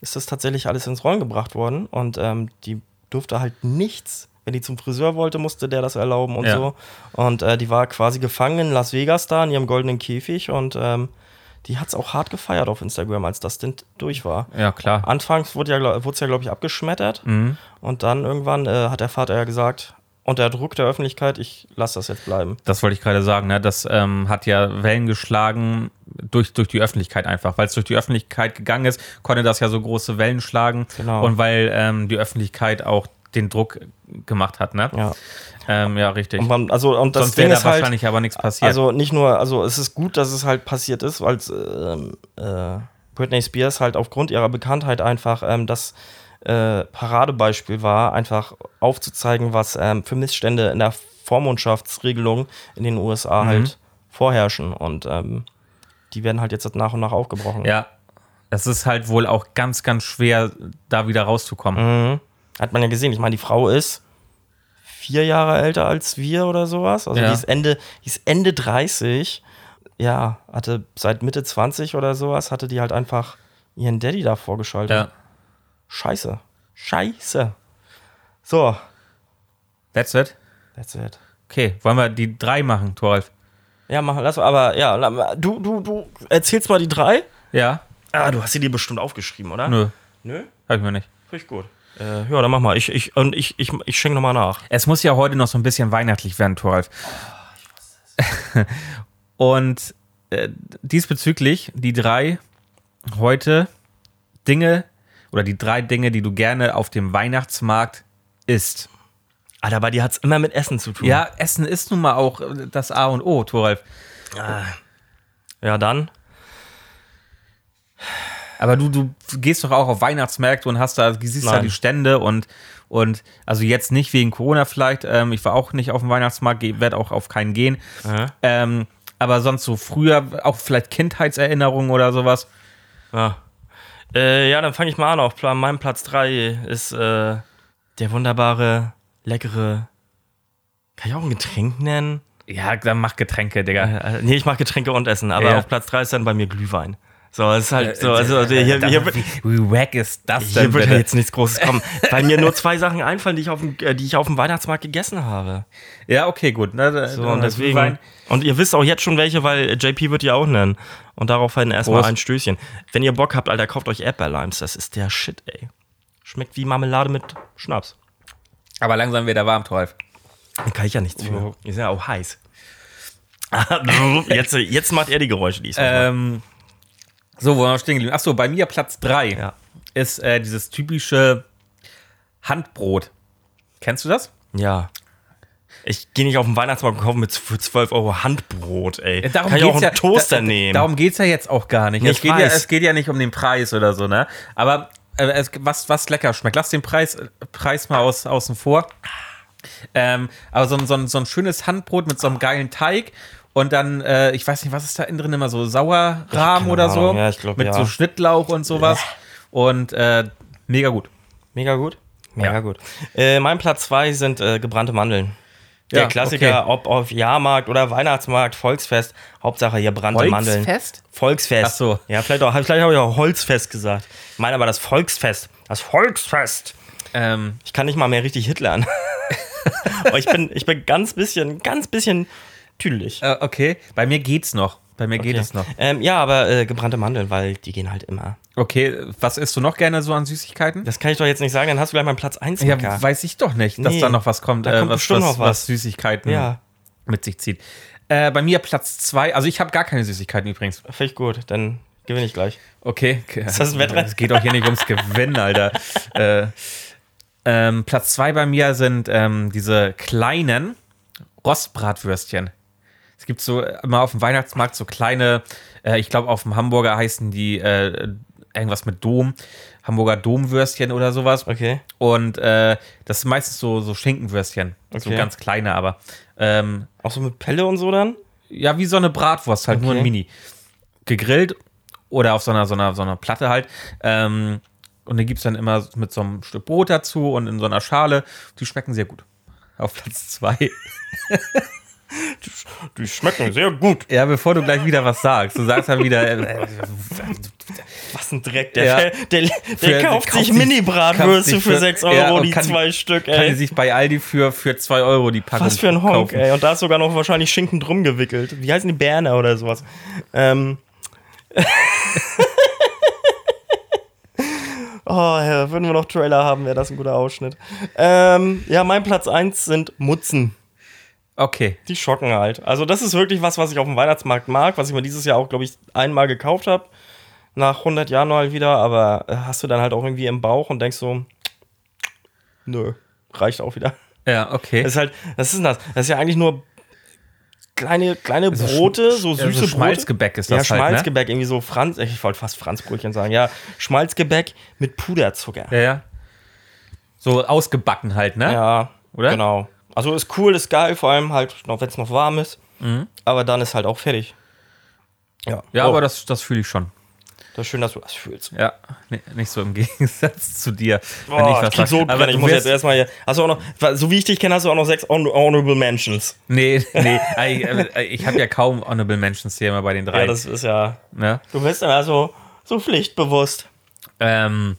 ist das tatsächlich alles ins Rollen gebracht worden und ähm, die durfte halt nichts. Wenn die zum Friseur wollte, musste der das erlauben und Ja. so. Und äh, die war quasi gefangen in Las Vegas da in ihrem goldenen Käfig und ähm, die hat es auch hart gefeiert auf Instagram, als das denn durch war. Ja, klar. Anfangs wurde ja, wurde es ja, glaube ich, abgeschmettert. Mhm. Und dann irgendwann äh, hat der Vater ja gesagt, unter Druck der Öffentlichkeit, ich lasse das jetzt bleiben. Das wollte ich gerade sagen, ne? Das ähm, hat ja Wellen geschlagen durch, durch die Öffentlichkeit einfach. Weil es durch die Öffentlichkeit gegangen ist, konnte das ja so große Wellen schlagen. Genau. Und weil ähm, die Öffentlichkeit auch den Druck gemacht hat, ne? Ja. Ähm, ja richtig. Und, man, also, und das Sonst Ding wäre da ist halt, wahrscheinlich aber nichts passiert. also nicht nur, also es ist gut, dass es halt passiert ist, weil ähm, äh, Britney Spears halt aufgrund ihrer Bekanntheit einfach ähm, das äh, Paradebeispiel war, einfach aufzuzeigen, was ähm, für Missstände in der Vormundschaftsregelung in den USA Mhm. halt vorherrschen. Und ähm, die werden halt jetzt nach und nach aufgebrochen. ja. Es ist halt wohl auch ganz, ganz schwer, da wieder rauszukommen. Mhm. Hat man ja gesehen. Ich meine, die Frau ist vier Jahre älter als wir oder sowas. Also Ja. die, ist Ende, die ist Ende 30. Ja, hatte seit Mitte 20 oder sowas, hatte die halt einfach ihren Daddy da vorgeschaltet. Ja. Scheiße. Scheiße. So, That's it. that's it. Okay, wollen wir die drei machen, Thoralf? Ja, mach, lass aber, ja, du, du, du erzählst mal die drei. Ja? Ah, du hast sie dir bestimmt aufgeschrieben, oder? Nö, Nö? hab ich mir nicht. Ich gut. Äh, ja, dann mach mal. Ich, ich, und ich, ich, ich schenke nochmal nach. Es muss ja heute noch so ein bisschen weihnachtlich werden, Thoralf. Und äh, diesbezüglich die drei heute Dinge oder die drei Dinge, die du gerne auf dem Weihnachtsmarkt isst. Alter, bei dir hat es immer mit Essen zu tun. Ja, Essen ist nun mal auch das A und O, Thoralf. Ja, dann. Aber du, du gehst doch auch auf Weihnachtsmärkte und hast da, siehst da Nein. die Stände und, und also jetzt nicht wegen Corona vielleicht. Ähm, ich war auch nicht auf dem Weihnachtsmarkt, werde auch auf keinen gehen. Ähm, aber sonst so früher auch vielleicht Kindheitserinnerungen oder sowas. Ja, äh, ja dann fange ich mal an. Auf Plan, meinem Platz 3 ist äh, der wunderbare, leckere. Kann ich auch ein Getränk nennen? Ja, dann mach Getränke, Digga. Äh, nee, ich mache Getränke und Essen, aber Ja. auf Platz 3 ist dann bei mir Glühwein. So, es ist halt Äh, so, also hier, hier, hier, wie, wie wack ist das hier denn wird ja bitte? jetzt nichts Großes kommen, weil mir nur zwei Sachen einfallen, die ich auf dem, äh, die ich auf dem Weihnachtsmarkt gegessen habe. Ja, okay, gut. Na, da- So, und deswegen. Wein. Und ihr wisst auch jetzt schon welche, weil JP wird die auch nennen. Und daraufhin erstmal Prost. ein Stößchen. Wenn ihr Bock habt, Alter, kauft euch Erdbeerlimes. Das ist der Shit, ey. Schmeckt wie Marmelade mit Schnaps. Aber langsam wieder warm, Thoralf. Da kann ich ja nichts für. Ist ja auch heiß. jetzt, jetzt macht er die Geräusche, die ich so mache. So, wo waren wir stehen geblieben? Achso, bei mir Platz 3 Ja. ist äh, dieses typische Handbrot. Kennst du das? Ja. Ich gehe nicht auf den Weihnachtsmarkt und kaufe mit für 12 Euro Handbrot, ey. Äh, Darum kann ich auch einen ja, Toaster da, nehmen. Darum geht es ja jetzt auch gar nicht. Nee, es, geht ja, es geht ja nicht um den Preis oder so, ne? Aber äh, es, was, was lecker schmeckt. Lass den Preis, Preis mal aus, außen vor. Ähm, aber so so, so ein schönes Handbrot mit so einem geilen Teig und dann, äh, ich weiß nicht, was ist da innen drin immer so Sauerrahm oder so. Ja, ich glaub, mit ja. so Schnittlauch und sowas. Und äh, mega gut. Mega gut. Mega Ja. gut. Äh, mein Platz 2 sind äh, gebrannte Mandeln. Der Ja, Klassiker, okay. ob auf Jahrmarkt oder Weihnachtsmarkt, Volksfest, Hauptsache hier brannte Mandeln. Volksfest? Volksfest. Ach so. Ja, vielleicht, auch, vielleicht habe ich auch Holzfest gesagt. Ich meine aber das Volksfest. Das Volksfest. Ähm, Ich kann nicht mal mehr richtig hitlern. Aber ich bin, ich bin ganz bisschen, ganz bisschen tüdelig. äh, okay, bei mir geht's noch. Bei mir geht Okay. es noch. Ähm, ja, aber äh, gebrannte Mandeln, weil die gehen halt immer. Okay, was isst du noch gerne so an Süßigkeiten? Das kann ich doch jetzt nicht sagen, dann hast du gleich meinen Platz 1 Ja, weiß ich doch nicht, dass Nee, da noch was kommt, da äh, kommt was, bestimmt was, noch was. was Süßigkeiten Ja. mit sich zieht. Äh, bei mir Platz zwei, also ich habe gar keine Süßigkeiten übrigens. Finde ich gut, dann gewinne ich gleich. Okay. Ist das ein Wettrennen? Es geht doch hier nicht ums Gewinnen, Alter. äh, ähm, Platz zwei bei mir sind ähm, diese kleinen Rostbratwürstchen. Es gibt so äh, immer auf dem Weihnachtsmarkt so kleine, äh, ich glaube auf dem Hamburger heißen die äh, irgendwas mit Dom, Hamburger Domwürstchen oder sowas. Okay. Und äh, das sind meistens so, so Schinkenwürstchen. So Okay. ganz kleine, aber. Ähm, Auch so mit Pelle und so dann? ja, wie so eine Bratwurst, halt nur Okay. ein Mini. Gegrillt oder auf so einer, so einer, so einer Platte halt. Ähm, und die gibt es dann immer mit so einem Stück Brot dazu und in so einer Schale. Die schmecken sehr gut. Auf Platz zwei. Die schmecken sehr gut. Ja, bevor du gleich wieder was sagst. Du sagst dann wieder. Äh, Was ein Dreck. Der, Ja. der, der, Für- kauft sich Mini-Bratwürste für für- 6 Euro, Ja, die zwei Stück, kann die ey. sich bei Aldi für, für 2 Euro die Packung Was für ein Honk, kaufen. ey. Und da ist sogar noch wahrscheinlich Schinken drum gewickelt. Wie heißen die Berner oder sowas? Ähm. oh, ja, würden wir noch Trailer haben, wäre das ein guter Ausschnitt. Ähm, ja, mein Platz 1 sind Mutzen. Okay. Die schocken halt. Also, das ist wirklich was, was ich auf dem Weihnachtsmarkt mag, was ich mir dieses Jahr auch, glaube ich, einmal gekauft habe. Nach 100 Jahren mal wieder, aber äh, hast du dann halt auch irgendwie im Bauch und denkst so, nö, reicht auch wieder. Ja, okay. Das ist halt, was ist das? Das ist ja eigentlich nur kleine, kleine Also Brote, so ja, süße so Brote. Schmalzgebäck ist Ja, das halt, ne? Schmalzgebäck, irgendwie so Franz, ich wollte fast Franzbrötchen sagen, ja, Schmalzgebäck mit Puderzucker. Ja, ja. So ausgebacken halt, ne? Ja, Oder? Genau. Also ist cool, ist geil, vor allem halt noch, wenn es noch warm ist. Aber dann ist halt auch fertig. Ja, Mhm. Ja, Oh, aber das, das fühle ich schon. das ist schön, dass du das fühlst. Ja, ni- nicht so im Gegensatz zu dir. wenn Boah, ich ich was sag. so aber ich muss jetzt erstmal hier. Hast du auch noch, so wie ich dich kenne, hast du auch noch sechs Hon- Honorable Mentions. Nee, nee, ich, äh, ich habe ja kaum Honorable Mentions hier immer bei den drei. Ja, das ist ja. ne? Du bist immer so, so pflichtbewusst. ähm,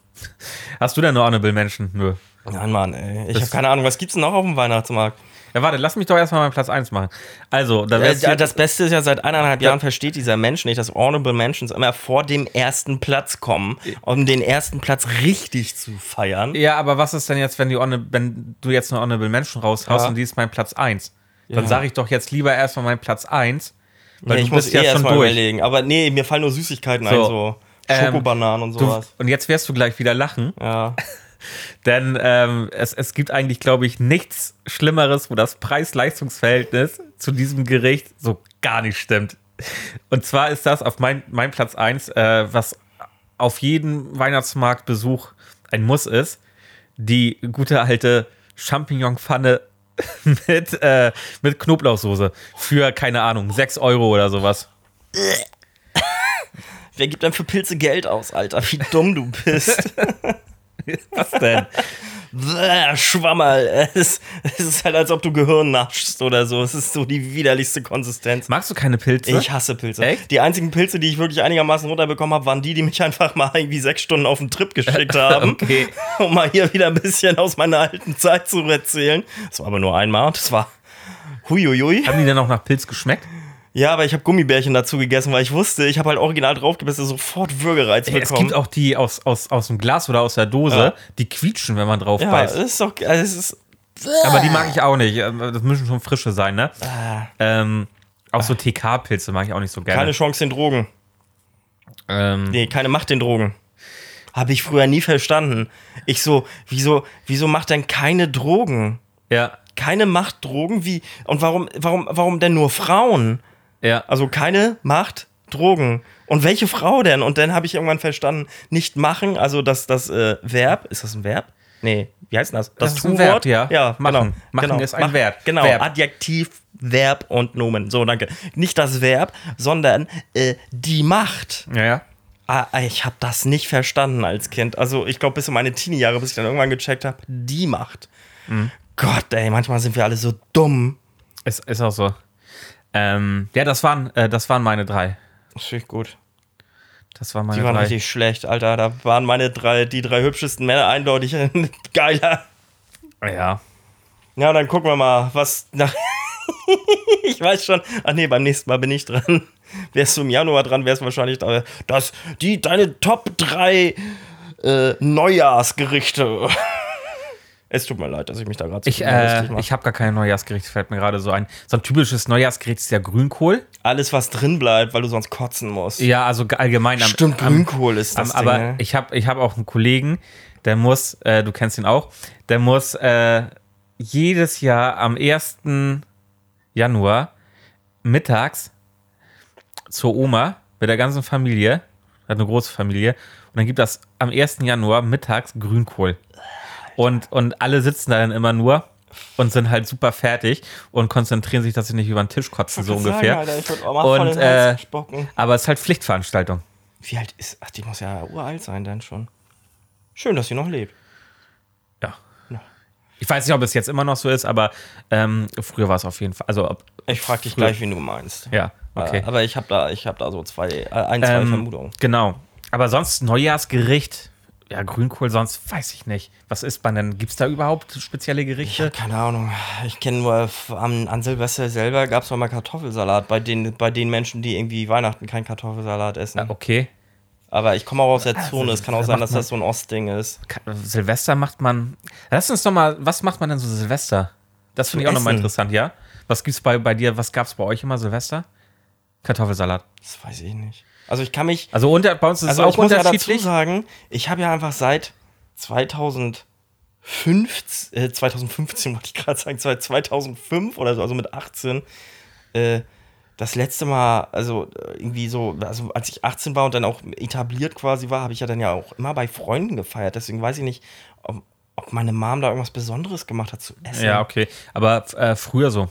hast du denn eine Honorable Mention? Nö. Nein, Mann, ey. Ich habe keine Ahnung, was gibt's denn noch auf dem Weihnachtsmarkt? Ja, warte, lass mich doch erstmal meinen Platz 1 machen. Also, da wär's hier- das Beste ist ja, seit eineinhalb Jahren versteht dieser Mensch nicht, dass Honorable Mentions immer vor dem ersten Platz kommen, um den ersten Platz richtig zu feiern. ja, aber was ist denn jetzt, wenn, die Honor, wenn du jetzt eine Honorable Mention raushaust Ja. und die ist mein Platz 1? Dann Ja. sage ich doch jetzt lieber erstmal meinen Platz 1, weil nee, du ich muss eh ja schon erstmal überlegen. Aber nee, mir fallen nur Süßigkeiten So. ein, so Ähm, Schokobananen und Du, sowas. und jetzt wirst du gleich wieder lachen, Ja. denn ähm, es, es gibt eigentlich, glaube ich, nichts Schlimmeres, wo das Preis-Leistungs-Verhältnis zu diesem Gericht so gar nicht stimmt. Und zwar ist das auf mein, mein Platz 1, äh, was auf jeden Weihnachtsmarktbesuch ein Muss ist, die gute alte Champignon-Pfanne mit, äh, mit Knoblauchsoße für, keine Ahnung, 6 Euro oder sowas. Wer gibt denn für Pilze Geld aus, Alter? Wie dumm du bist. Was denn? Bäh, Schwammerl. Es, es ist halt, als ob du Gehirn naschst oder so. Es ist so die widerlichste Konsistenz. Magst du keine Pilze? Ich hasse Pilze. Echt? Die einzigen Pilze, die ich wirklich einigermaßen runterbekommen habe, waren die, die mich einfach mal irgendwie sechs Stunden auf den Trip geschickt haben. Okay. Um mal hier wieder ein bisschen aus meiner alten Zeit zu erzählen. Das war aber nur einmal das war huiuiui. Haben die denn auch nach Pilz geschmeckt? Ja, aber ich habe Gummibärchen dazu gegessen, weil ich wusste, ich habe halt original draufgebissen, sofort Würgereiz Es bekommen. gibt auch die aus, aus, aus dem Glas oder aus der Dose, Ja. die quietschen, wenn man drauf ja, beißt. das ist doch, also es ist, Aber die mag ich auch nicht. Das müssen schon frische sein, ne? Ah. Ähm, auch so TK-Pilze mag ich auch nicht so gerne. keine Chance den Drogen. ähm, Nee, keine Macht den Drogen. Habe ich früher nie verstanden. Ich so, wieso, wieso macht denn keine Drogen? ja, Keine Macht Drogen? Wie? Und warum, warum, warum denn nur Frauen? Ja. Also keine Macht Drogen. Und welche Frau denn? Und dann habe ich irgendwann verstanden, nicht machen, also das, das äh, Verb, ist das ein Verb? Nee, wie heißt denn das? Das, Das Tu-Wort? Verb, ja. Ja, Machen. genau. Machen genau. ist ein Verb. Genau, Verb. Adjektiv, Verb und Nomen. So, danke. Nicht das Verb, sondern äh, die Macht. ja, ja. Ah, ich habe das nicht verstanden als Kind. Also ich glaube bis in meine Teenie-Jahre, bis ich dann irgendwann gecheckt habe, die Macht. Mhm. Gott, ey, manchmal sind wir alle so dumm. Ist, ist auch so. Ähm, ja, das waren, äh, das waren meine drei. Das finde ich gut. Das waren meine Die waren drei. richtig schlecht, Alter. Da waren meine drei, die drei hübschesten Männer eindeutig geiler. Ja. Ja, dann gucken wir mal, was nach. ich weiß schon. Ach nee, beim nächsten Mal bin ich dran. Wärst du im Januar dran, wärst du wahrscheinlich da. Das, die, deine Top 3 äh, Neujahrsgerichte. Es tut mir leid, dass ich mich da gerade so Ich, äh, mache. ich habe gar kein Neujahrsgericht, fällt mir gerade so ein. So ein typisches Neujahrsgericht ist ja Grünkohl. Alles, was drin bleibt, weil du sonst kotzen musst. Ja, also allgemein am, Stimmt, am, Grünkohl ist das am, Ding, aber ne? ich habe ich hab auch einen Kollegen, der muss, äh, du kennst ihn auch, der muss äh, jedes Jahr am 1. Januar mittags zur Oma mit der ganzen Familie, hat eine große Familie, und dann gibt das am 1. Januar mittags Grünkohl. Und, und alle sitzen da dann immer nur und sind halt super fertig und konzentrieren sich, dass sie nicht über den Tisch kotzen, so ungefähr. Sagen, Und, äh. Aber es ist halt Pflichtveranstaltung. Wie alt ist. Ach, die muss ja uralt sein, dann schon. Schön, dass sie noch lebt. Ja. Ja. Ich weiß nicht, ob es jetzt immer noch so ist, aber ähm, früher war es auf jeden Fall. Also, ob, Ich frag dich Früher. gleich, wen du meinst. ja, okay. Äh, Aber ich habe da, ich hab da so zwei, äh, ein, zwei Ähm, Vermutungen. Genau. Aber sonst Neujahrsgericht, ja, Grünkohl, sonst weiß ich nicht. Was isst man denn? Gibt es da überhaupt spezielle Ich Gerichte? habe keine Ahnung. Ich kenne nur an, an Silvester selber gab es mal Kartoffelsalat bei den, bei den Menschen, die irgendwie Weihnachten keinen Kartoffelsalat essen. Ja, okay. Aber ich komme auch aus der Zone. Es kann auch sein, dass das so ein Ostding ist. Silvester macht man. Lass uns doch mal, was macht man denn so Silvester? Das finde ich auch nochmal interessant, ja? Was gibt's bei, bei dir, was gab es bei euch immer Silvester? Kartoffelsalat. Das weiß ich nicht. Also ich kann mich. Also unter, bei uns ist Also es auch ich muss ja dazu sagen, ich habe ja einfach seit 2015, äh, 2015 wollte ich gerade sagen, seit 2005 oder so, also mit 18, äh, das letzte Mal, also äh, irgendwie so, also als ich 18 war und dann auch etabliert quasi war, habe ich ja dann ja auch immer bei Freunden gefeiert. Deswegen weiß ich nicht, ob, ob meine Mom da irgendwas Besonderes gemacht hat zu essen. ja, okay. Aber äh, früher so.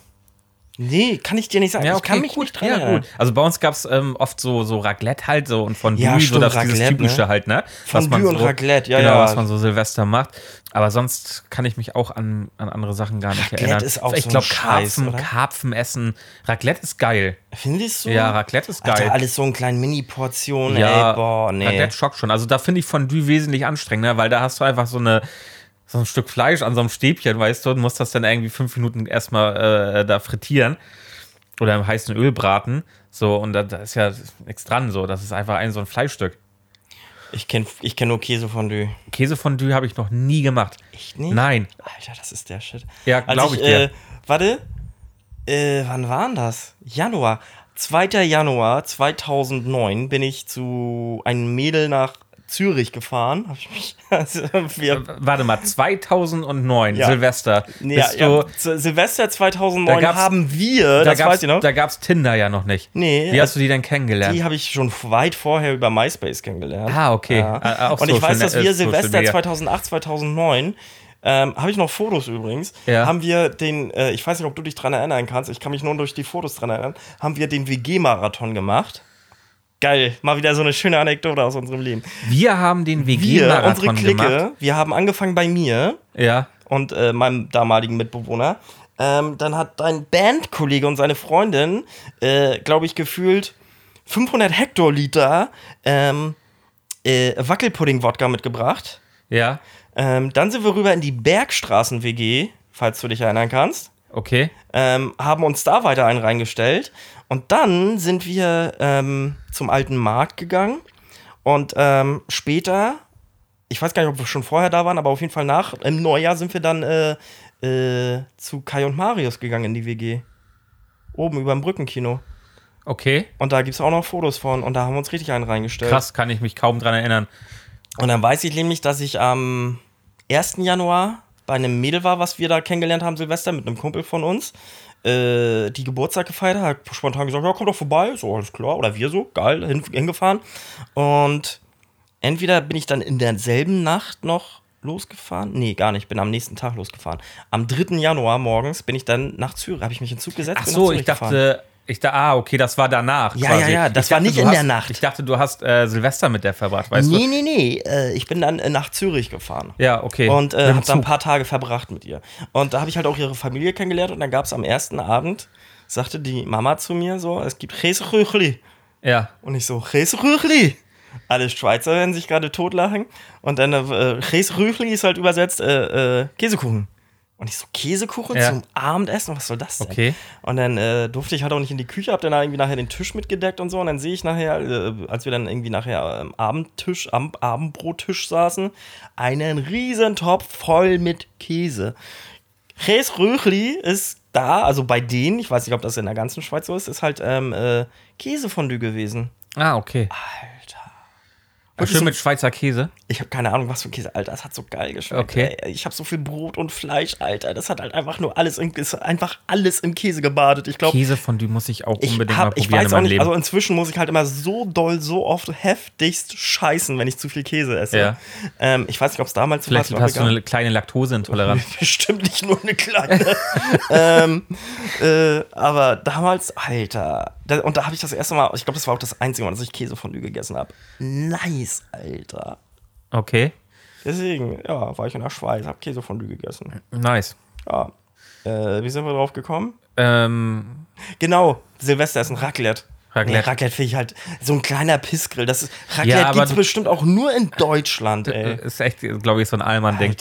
Nee, kann ich dir nicht sagen. Ja, ich okay, kann mich gut. nicht dran ja, erinnern. gut. Also bei uns gab es ähm, oft so, so Raclette halt so und Fondue, Ja, so das dieses Raclette, typische ne? halt, ne? Fondue und Raclette, ja, genau, ja. was man so Silvester macht. Aber sonst kann ich mich auch an, an andere Sachen gar nicht Raclette erinnern. ist auch ich so glaube, Karpfen, oder? Karpfen essen. Raclette ist geil. Findest du? Ja, Raclette ist geil. Alter, alles so in kleinen Mini-Portionen, ja, ey, boah, nee. Raclette schockt schon. Also da finde ich Fondue wesentlich anstrengender, weil da hast du einfach so eine so ein Stück Fleisch an so einem Stäbchen, weißt du, und musst das dann irgendwie fünf Minuten erstmal äh, da frittieren oder im heißen Öl braten. So, und da, da ist ja nichts dran. So, das ist einfach ein so ein Fleischstück. Ich kenne ich kenn nur Käsefondue. Käsefondue habe ich noch nie gemacht. Echt nicht? Nein. Alter, das ist der Shit. Ja, glaube ich ich, dir. äh, warte. Äh, wann war denn das? Januar. 2. Januar 2009 bin ich zu einem Mädel nach Zürich gefahren. Hab ich mich, also Warte mal, 2009, Ja. Silvester. ja, ja, Silvester 2009 Da gab's- haben wir, da gab's, noch, da gab's Tinder ja noch nicht. Nee, Wie hast du die denn kennengelernt? die habe ich schon weit vorher über MySpace kennengelernt. Ah, okay. Ja. Ah, auch Und ich weiß, dass Net- wir äh, Silvester Media. 2008, 2009, ähm, habe ich noch Fotos übrigens, Ja. haben wir den, äh, ich weiß nicht, ob du dich dran erinnern kannst, ich kann mich nur durch die Fotos dran erinnern, haben wir den WG-Marathon gemacht. Geil, mal wieder so eine schöne Anekdote aus unserem Leben. Wir haben den Wir, unsere WG-Marathon Clique, gemacht. wir haben angefangen bei mir Ja. und äh, meinem damaligen Mitbewohner. Ähm, dann hat dein Bandkollege und seine Freundin, äh, glaube ich, gefühlt 500 Hektoliter ähm, äh, Wackelpudding-Wodka mitgebracht. Ja. Ähm, dann sind wir rüber in die Bergstraßen-WG, falls du dich erinnern kannst. Okay. Ähm, haben uns da weiter einen reingestellt. Und dann sind wir ähm, zum alten Markt gegangen. Und ähm, später, ich weiß gar nicht, ob wir schon vorher da waren, aber auf jeden Fall nach, im Neujahr sind wir dann äh, äh, zu Kai und Marius gegangen in die WG. Oben über dem Brückenkino. Okay. Und da gibt es auch noch Fotos von. Und da haben wir uns richtig einen reingestellt. Krass, kann ich mich kaum dran erinnern. Und dann weiß ich nämlich, dass ich am 1. Januar bei einem Mädel war, was wir da kennengelernt haben, Silvester, mit einem Kumpel von uns, äh, die Geburtstag gefeiert hat, hat spontan gesagt, ja, komm doch vorbei, so, alles klar, oder wir so, geil, hin, hingefahren. Und entweder bin ich dann in derselben Nacht noch losgefahren, nee, gar nicht, bin am nächsten Tag losgefahren. Am 3. Januar morgens bin ich dann nach Zürich, habe ich mich in Zug gesetzt, Ach so, ich Zürich gefahren. Ich da, ah, okay, das war danach. Ja, quasi. ja, ja, das Ich war dachte, nicht in hast, der Nacht. Ich dachte, du hast äh, Silvester mit der verbracht, weißt Nee, du? nee, nee, äh, ich bin dann äh, nach Zürich gefahren. Ja, okay. Und äh, habe da ein paar Tage verbracht mit ihr. Und da habe ich halt auch ihre Familie kennengelernt. Und dann gab es am ersten Abend, sagte die Mama zu mir so, es gibt Käserüchli. Ja. Und ich so, Käserüchli. Alle Schweizer werden sich gerade totlachen. Und dann äh, Käserüchli ist halt übersetzt äh, äh, Käsekuchen. Und ich so, Käsekuchen Ja. zum Abendessen? Was soll das denn? Okay. Und dann äh, durfte ich halt auch nicht in die Küche, hab dann irgendwie nachher den Tisch mitgedeckt und so. Und dann sehe ich nachher, äh, als wir dann irgendwie nachher am Abendtisch, am Abendbrottisch saßen, einen riesen Topf voll mit Käse. Käserüchli ist da, also bei denen, ich weiß nicht, ob das in der ganzen Schweiz so ist, ist halt ähm, äh, Käsefondue gewesen. Ah, okay. Alter. Ja, schön mit Schweizer Käse. Ich habe keine Ahnung, was für Käse, Alter. Das hat so geil geschmeckt. Okay. Ey. Ich habe so viel Brot und Fleisch, Alter. Das hat halt einfach nur alles, im, ist einfach alles im Käse gebadet. Ich glaube, Käsefondue muss ich auch ich, unbedingt mal hab, ich probieren in weiß auch meinem nicht, Leben. also inzwischen muss ich halt immer so doll, so oft heftigst scheißen, wenn ich zu viel Käse esse. Ja. Ähm, ich weiß nicht, ob es damals so Vielleicht war, hast du eine kleine Laktoseintoleranz. Bestimmt nicht nur eine kleine. ähm, äh, aber damals, Alter. Da, und da habe ich das erste Mal, ich glaube, das war auch das einzige Mal, dass ich Käsefondue gegessen habe. Nice, Alter. Okay. Deswegen, ja, war ich in der Schweiz, habe Käsefondue gegessen. Nice. Ja. Äh, wie sind wir drauf gekommen? Ähm, Genau, Silvester ist ein Raclette. Raclette. Nee, Raclette finde ich halt so ein kleiner Pissgrill. Das ist, Raclette Ja, gibt's du- bestimmt auch nur in Deutschland, ey. ist echt, glaube ich, so ein Allmann-Ding.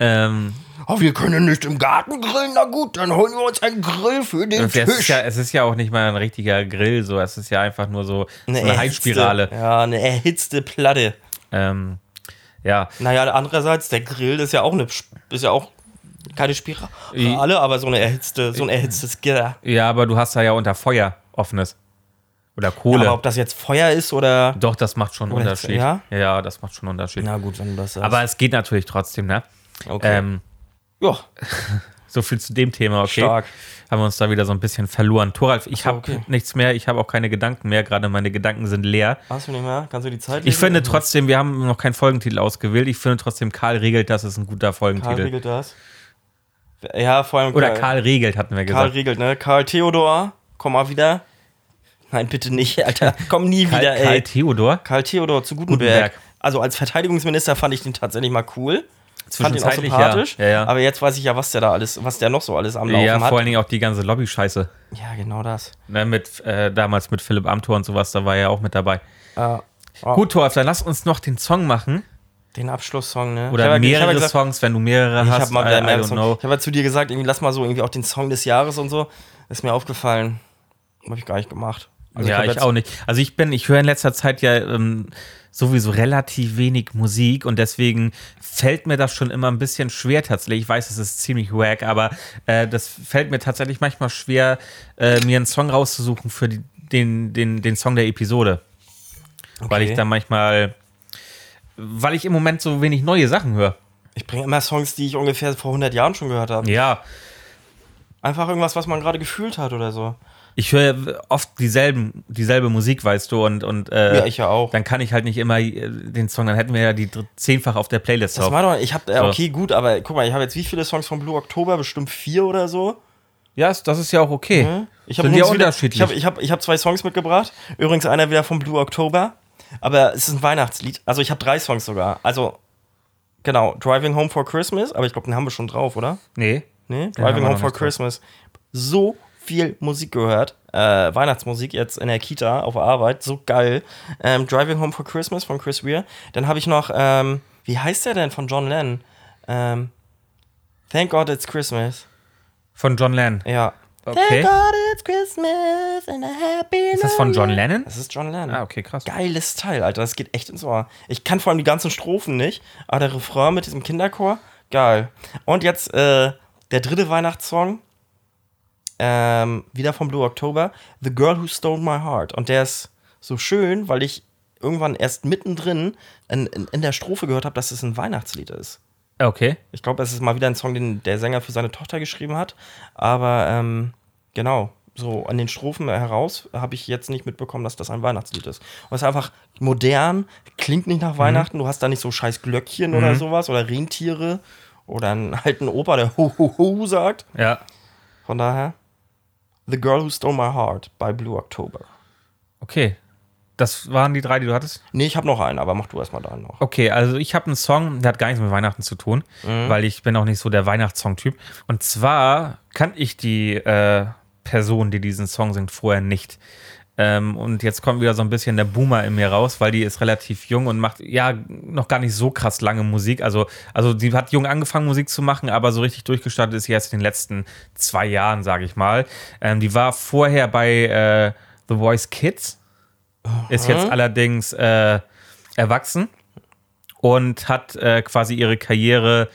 Ähm, Oh, wir können nicht im Garten grillen. Na gut, dann holen wir uns einen Grill für den es, ist Tisch. ja, es ist ja auch nicht mal ein richtiger Grill, so. Es ist ja einfach nur so, so eine Heizspirale. Ja, eine erhitzte Platte. Ähm, ja, Naja, andererseits, der Grill ist ja auch eine, ist ja auch keine Spirale, aber so eine erhitzte, so ein erhitztes Gitter. ja, aber du hast da ja unter Feuer offenes. Oder Kohle. Aber ob das jetzt Feuer ist oder. Doch, das macht schon einen Unterschied. ja? ja, das macht schon einen Unterschied. Na gut, wenn du das sagst. Aber es geht natürlich trotzdem, ne? okay. Ähm, ja, so viel zu dem Thema, okay? stark. Haben wir uns da wieder so ein bisschen verloren. Thoralf, ich so, habe okay. nichts mehr, ich habe auch keine Gedanken mehr, gerade meine Gedanken sind leer. Hast du nicht mehr? Kannst du die Zeit Ich lesen? finde trotzdem, wir haben noch keinen Folgentitel ausgewählt. Ich finde trotzdem, Karl regelt, das ist ein guter Karl Folgentitel. regelt das. Ja, vor allem. Oder Karl regelt, hatten wir Karl gesagt. regelt, ne? Karl Theodor, komm mal wieder. Nein, bitte nicht, Alter. Komm nie Karl, wieder, Karl ey. Theodor. Karl Theodor zu Gutenberg. Gutenberg. Also als Verteidigungsminister fand ich den tatsächlich mal cool. Fand ihn auch Zwischenzeitlich, sympathisch. ja. Ja, ja. Aber jetzt weiß ich ja, was der da alles, was der noch so alles am Laufen Ja, hat. vor allen Dingen auch die ganze Lobby-Scheiße. Ja, genau das. Ne, mit, äh, damals mit Philipp Amthor und sowas, da war er ja auch mit dabei. Äh, oh, Gut, Thoralf, dann lass uns noch den Song machen. Den Abschlusssong, ne? Oder Ich hab ich hab mehrere gesagt, Songs, wenn du mehrere Ich hast. habe mal I, I Songs. know. Ich habe ja zu dir gesagt, irgendwie lass mal so irgendwie auch den Song des Jahres und so. Ist mir aufgefallen. Habe ich gar nicht gemacht. Also ja, hab ich, jetzt- auch nicht. Also ich bin, ich höre in letzter Zeit ja ähm, sowieso relativ wenig Musik und deswegen fällt mir das schon immer ein bisschen schwer tatsächlich. Ich weiß, es ist ziemlich wack, aber äh, das fällt mir tatsächlich manchmal schwer, äh, mir einen Song rauszusuchen für die, den, den, den Song der Episode. Weil Okay. ich dann manchmal, weil ich im Moment so wenig neue Sachen höre. Ich bringe immer Songs, die ich ungefähr vor 100 Jahren schon gehört habe. Ja, Einfach irgendwas, was man gerade gefühlt hat oder so. Ich höre oft dieselben, dieselbe Musik, weißt du, und, und äh, Ja, ich ja auch. dann kann ich halt nicht immer äh, den Song, dann hätten wir ja die zehnfach auf der Playlist Das drauf. war doch, ich habe, äh, okay, gut, aber guck mal, ich habe jetzt wie viele Songs von Blue Oktober? Bestimmt vier oder so. Ja, das ist ja auch okay. Ne? Ich habe ja wieder, unterschiedlich. Ich habe ich hab, ich hab zwei Songs mitgebracht. Übrigens einer wieder von Blue Oktober. Aber es ist ein Weihnachtslied. Also ich habe drei Songs sogar. Also, genau, Driving Home for Christmas. Aber ich glaube, den haben wir schon drauf, oder? Nee. Nee, Driving Home for. Christmas. So viel Musik gehört. Äh, Weihnachtsmusik jetzt in der Kita auf der Arbeit. So geil. Ähm, Driving Home for Christmas von Chris Weir. Dann habe ich noch, ähm, wie heißt der denn von John Lennon? Ähm, Thank God It's Christmas. Von John Lennon. Ja. Okay. Thank God It's Christmas and a happy Ist das von John Lennon? Das ist John Lennon. Ah, okay, krass. Geiles Teil, Alter. Das geht echt ins Ohr. Ich kann vor allem die ganzen Strophen nicht, aber der Refrain mit diesem Kinderchor, geil. Und jetzt äh, der dritte Weihnachtssong, ähm, wieder von Blue October, The Girl Who Stole My Heart. Und der ist so schön, weil ich irgendwann erst mittendrin in, in, in der Strophe gehört habe, dass es ein Weihnachtslied ist. Okay. Ich glaube, es ist mal wieder ein Song, den der Sänger für seine Tochter geschrieben hat. Aber ähm, genau, so an den Strophen heraus habe ich jetzt nicht mitbekommen, dass das ein Weihnachtslied ist. Und es ist einfach modern, klingt nicht nach Weihnachten. Du hast da nicht so scheiß Glöckchen oder sowas oder Rentiere oder einen alten Opa, der Ho Ho Ho sagt. Ja. Von daher, The Girl Who Stole My Heart bei Blue October. Okay. Das waren die drei, die du hattest? Nee, ich habe noch einen, aber mach du erstmal deinen noch. Okay, also ich habe einen Song, der hat gar nichts mit Weihnachten zu tun, weil ich bin auch nicht so der Weihnachtssong-Typ. Und zwar kannte ich die äh, Person, die diesen Song singt, vorher nicht. Ähm, und jetzt kommt wieder so ein bisschen der Boomer in mir raus, weil die ist relativ jung und macht ja noch gar nicht so krass lange Musik. Also, also die hat jung angefangen, Musik zu machen, aber so richtig durchgestartet ist sie erst in den letzten zwei Jahren, sage ich mal. Ähm, die war vorher bei äh, The Voice Kids, ist jetzt allerdings äh, erwachsen und hat äh, quasi ihre Karriere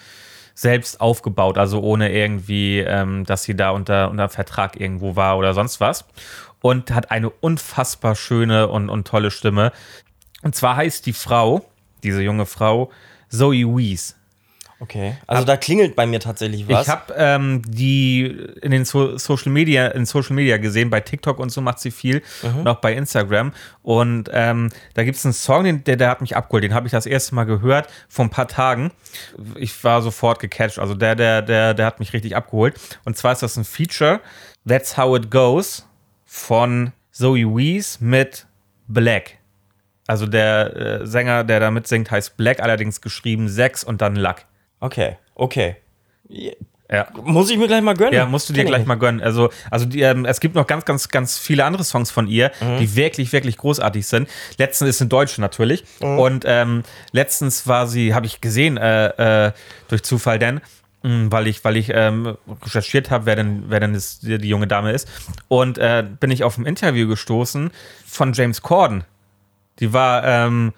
selbst aufgebaut, also ohne irgendwie, ähm, dass sie da unter, unter Vertrag irgendwo war oder sonst was. Und hat eine unfassbar schöne und, und tolle Stimme. Und zwar heißt die Frau, diese junge Frau, Zoe Wees. Okay. Also da klingelt bei mir tatsächlich was. Ich habe ähm, die in den so Social Media, in Social Media gesehen, bei TikTok und so macht sie viel und auch bei Instagram. Und ähm, da gibt es einen Song, den, der, der hat mich abgeholt. Den habe ich das erste Mal gehört vor ein paar Tagen. Ich war sofort gecatcht. Also der, der, der, der hat mich richtig abgeholt. Und zwar ist das ein Feature, That's How It Goes von Zoe Wees mit Black. Also der äh, Sänger, der da mitsingt, heißt Black, allerdings geschrieben 6 und dann Luck. okay, okay. Ja. Muss ich mir gleich mal gönnen. Ja, musst du dir gleich mal gönnen. Also, also die, ähm, es gibt noch ganz, ganz, ganz viele andere Songs von ihr, die wirklich, wirklich großartig sind. Letztens ist eine Deutsche natürlich. Und ähm, letztens war sie, habe ich gesehen, äh, äh, durch Zufall denn, weil ich, weil ich ähm, recherchiert habe, wer denn, wer denn das, die, junge Dame ist. Und äh, bin ich auf ein Interview gestoßen von James Corden. Die war, ähm,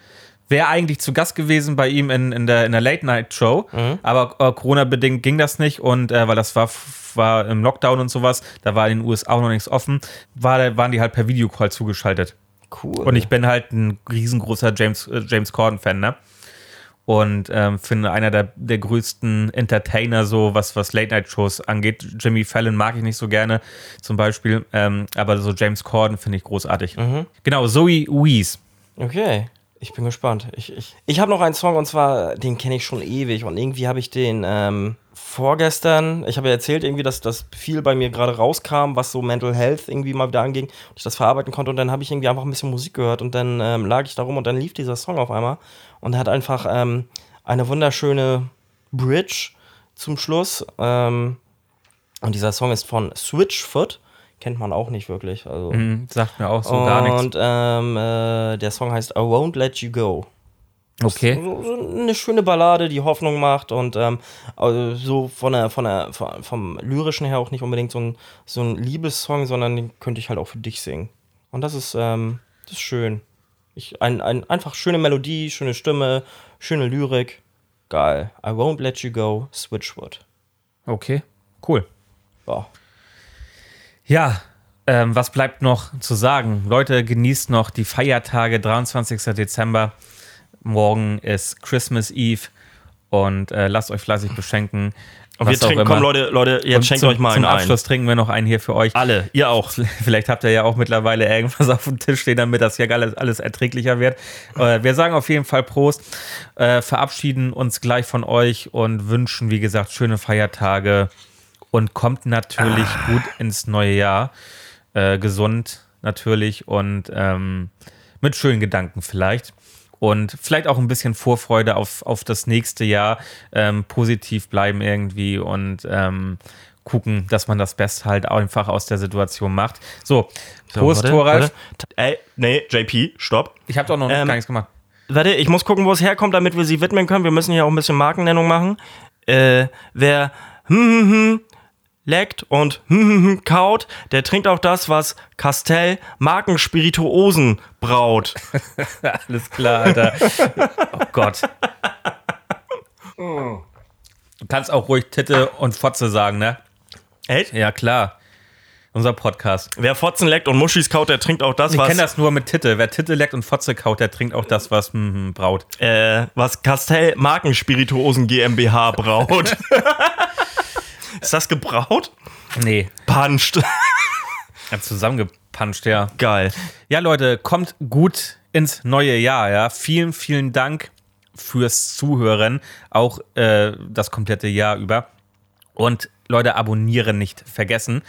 wäre eigentlich zu Gast gewesen bei ihm in, in der, in der Late-Night-Show, aber äh, Corona-bedingt ging das nicht und äh, weil das war, war im Lockdown und sowas, da war in den USA auch noch nichts offen, war, waren die halt per Videocall zugeschaltet. Cool. Und ich bin halt ein riesengroßer James, äh, James Corden-Fan, ne? Und ähm, finde einer der, der größten Entertainer, so was, was Late-Night-Shows angeht. Jimmy Fallon mag ich nicht so gerne, zum Beispiel. Ähm, aber so James Corden finde ich großartig. Genau, Zoe Wees. Okay, ich bin gespannt. Ich, ich, ich habe noch einen Song und zwar, den kenne ich schon ewig und irgendwie habe ich den ähm, vorgestern, ich habe ja erzählt irgendwie, dass das viel bei mir gerade rauskam, was so Mental Health irgendwie mal wieder anging und ich das verarbeiten konnte und dann habe ich irgendwie einfach ein bisschen Musik gehört und dann ähm, lag ich da rum und dann lief dieser Song auf einmal und er hat einfach ähm, eine wunderschöne Bridge zum Schluss ähm, und dieser Song ist von Switchfoot, kennt man auch nicht wirklich, also Hm, sagt mir auch so gar nichts. und ähm, äh, der Song heißt I Won't Let You Go. Okay. So, so eine schöne Ballade, die Hoffnung macht und ähm, also so von der, von der, vom lyrischen her auch nicht unbedingt so ein, so ein Liebessong, sondern den könnte ich halt auch für dich singen. Und das ist, ähm, das ist schön. Ich, ein, ein, einfach schöne Melodie, schöne Stimme, schöne Lyrik. Geil. I won't let you go, Switchwood. Okay, cool. Ja. Ja, ähm, was bleibt noch zu sagen? Leute, genießt noch die Feiertage, 23. Dezember. Morgen ist Christmas Eve und äh, lasst euch fleißig beschenken. Und wir trinken, komm Leute, Leute, jetzt Und schenkt zum, euch mal Zum einen Abschluss trinken wir noch einen hier für euch. ein. Alle, ihr auch. Vielleicht habt ihr ja auch mittlerweile irgendwas auf dem Tisch stehen, damit das ja alles, alles erträglicher wird. Äh, wir sagen auf jeden Fall Prost, äh, verabschieden uns gleich von euch und wünschen, wie gesagt, schöne Feiertage und kommt natürlich gut ins neue Jahr. Äh, gesund natürlich und ähm, mit schönen Gedanken vielleicht. Und vielleicht auch ein bisschen Vorfreude auf, auf das nächste Jahr. Ähm, positiv bleiben irgendwie und ähm, gucken, dass man das Beste halt einfach aus der Situation macht. So, Prost, warte, Thoralf. Ey, nee, JP, stopp. Ich habe doch noch Ähm, gar nichts gemacht. Warte, ich muss gucken, wo es herkommt, damit wir sie widmen können. Wir müssen hier auch ein bisschen Markennennung machen. Äh, wer hm, hm, hm, leckt und hm, hm, hm, kaut, der trinkt auch das, was Castell Markenspirituosen braut. Alles klar, Alter. oh Gott. Du kannst auch ruhig Titte und Fotze sagen, ne? Echt? Ja, klar. Unser Podcast. Wer Fotzen leckt und Muschis kaut, der trinkt auch das, Ich was, kenne das nur mit Titte. Wer Titte leckt und Fotze kaut, der trinkt auch das, was hm, braut. äh, was Castell Markenspirituosen GmbH braut. Ist das gebraut? Nee, Puncht. hat zusammengepanscht, ja. Geil. Ja, Leute, kommt gut ins neue Jahr, ja. Vielen, vielen Dank fürs Zuhören, auch äh, das komplette Jahr über. Und Leute, abonnieren nicht vergessen,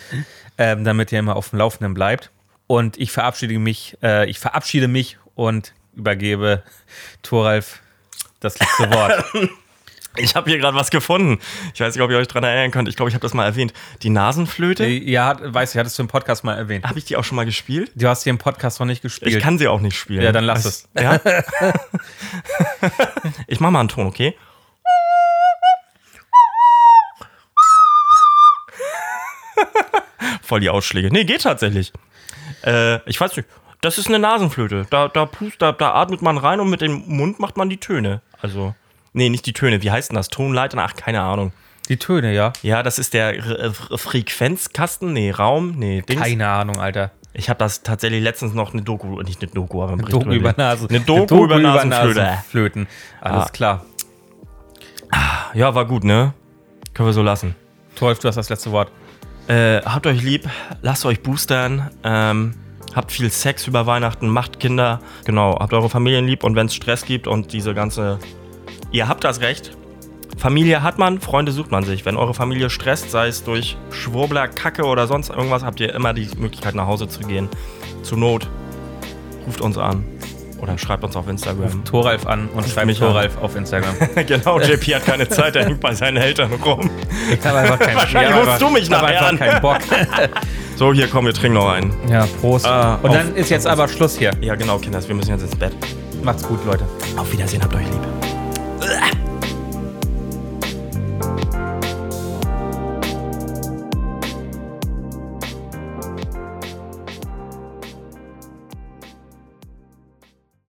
ähm, damit ihr immer auf dem Laufenden bleibt. Und ich verabschiede mich, äh, ich verabschiede mich und übergebe Thoralf das letzte Wort. Ich habe hier gerade was gefunden. Ich weiß nicht, ob ihr euch daran erinnern könnt. Ich glaube, ich habe das mal erwähnt. Die Nasenflöte. ja, weiß ich, hattest du im Podcast mal erwähnt. Habe ich die auch schon mal gespielt? Du hast hier im Podcast noch nicht gespielt. Ich kann sie auch nicht spielen. Ja, dann lass es. Ja? ich mach mal einen Ton, okay? Voll die Ausschläge. Nee, geht tatsächlich. Äh, ich weiß nicht. Das ist eine Nasenflöte. Da, da, pust, da, da atmet man rein und mit dem Mund macht man die Töne. Also, nee, nicht die Töne. Wie heißt denn das? Tonleiter? Ach, keine Ahnung. Die Töne, ja. Ja, das ist der R- R- Frequenzkasten. Nee, Raum. Nee, Dings. Keine Ahnung, Alter. Ich habe das tatsächlich letztens noch eine Doku, nicht eine Doku, aber ein Bericht Doku über über die- Nasen. Eine Doku, über Nasenflöte. Nasenflöten. Alles Ah. klar. Ja, war gut, ne? Können wir so lassen. Thoralf, du hast das letzte Wort. Äh, habt euch lieb, lasst euch boostern, ähm, habt viel Sex über Weihnachten, macht Kinder, genau, habt eure Familien lieb und wenn es Stress gibt und diese ganze. Ihr habt das Recht. Familie hat man, Freunde sucht man sich. Wenn eure Familie stresst, sei es durch Schwurbler, Kacke oder sonst irgendwas, habt ihr immer die Möglichkeit nach Hause zu gehen. Zur Not ruft uns an oder schreibt uns auf Instagram. Thoralf an und schreibt mich an. Thoralf auf Instagram. genau, JP hat keine Zeit, er hängt bei seinen Eltern rum. Ich habe einfach keinen Wahrscheinlich rufst du mich nachher einfach an. keinen Bock. So, hier komm, wir trinken noch einen. Ja, Prost. Ah, und auf- dann ist jetzt aber Schluss hier. Ja, genau, Kinders, wir müssen jetzt ins Bett. Macht's gut, Leute. Auf Wiedersehen, habt euch lieb.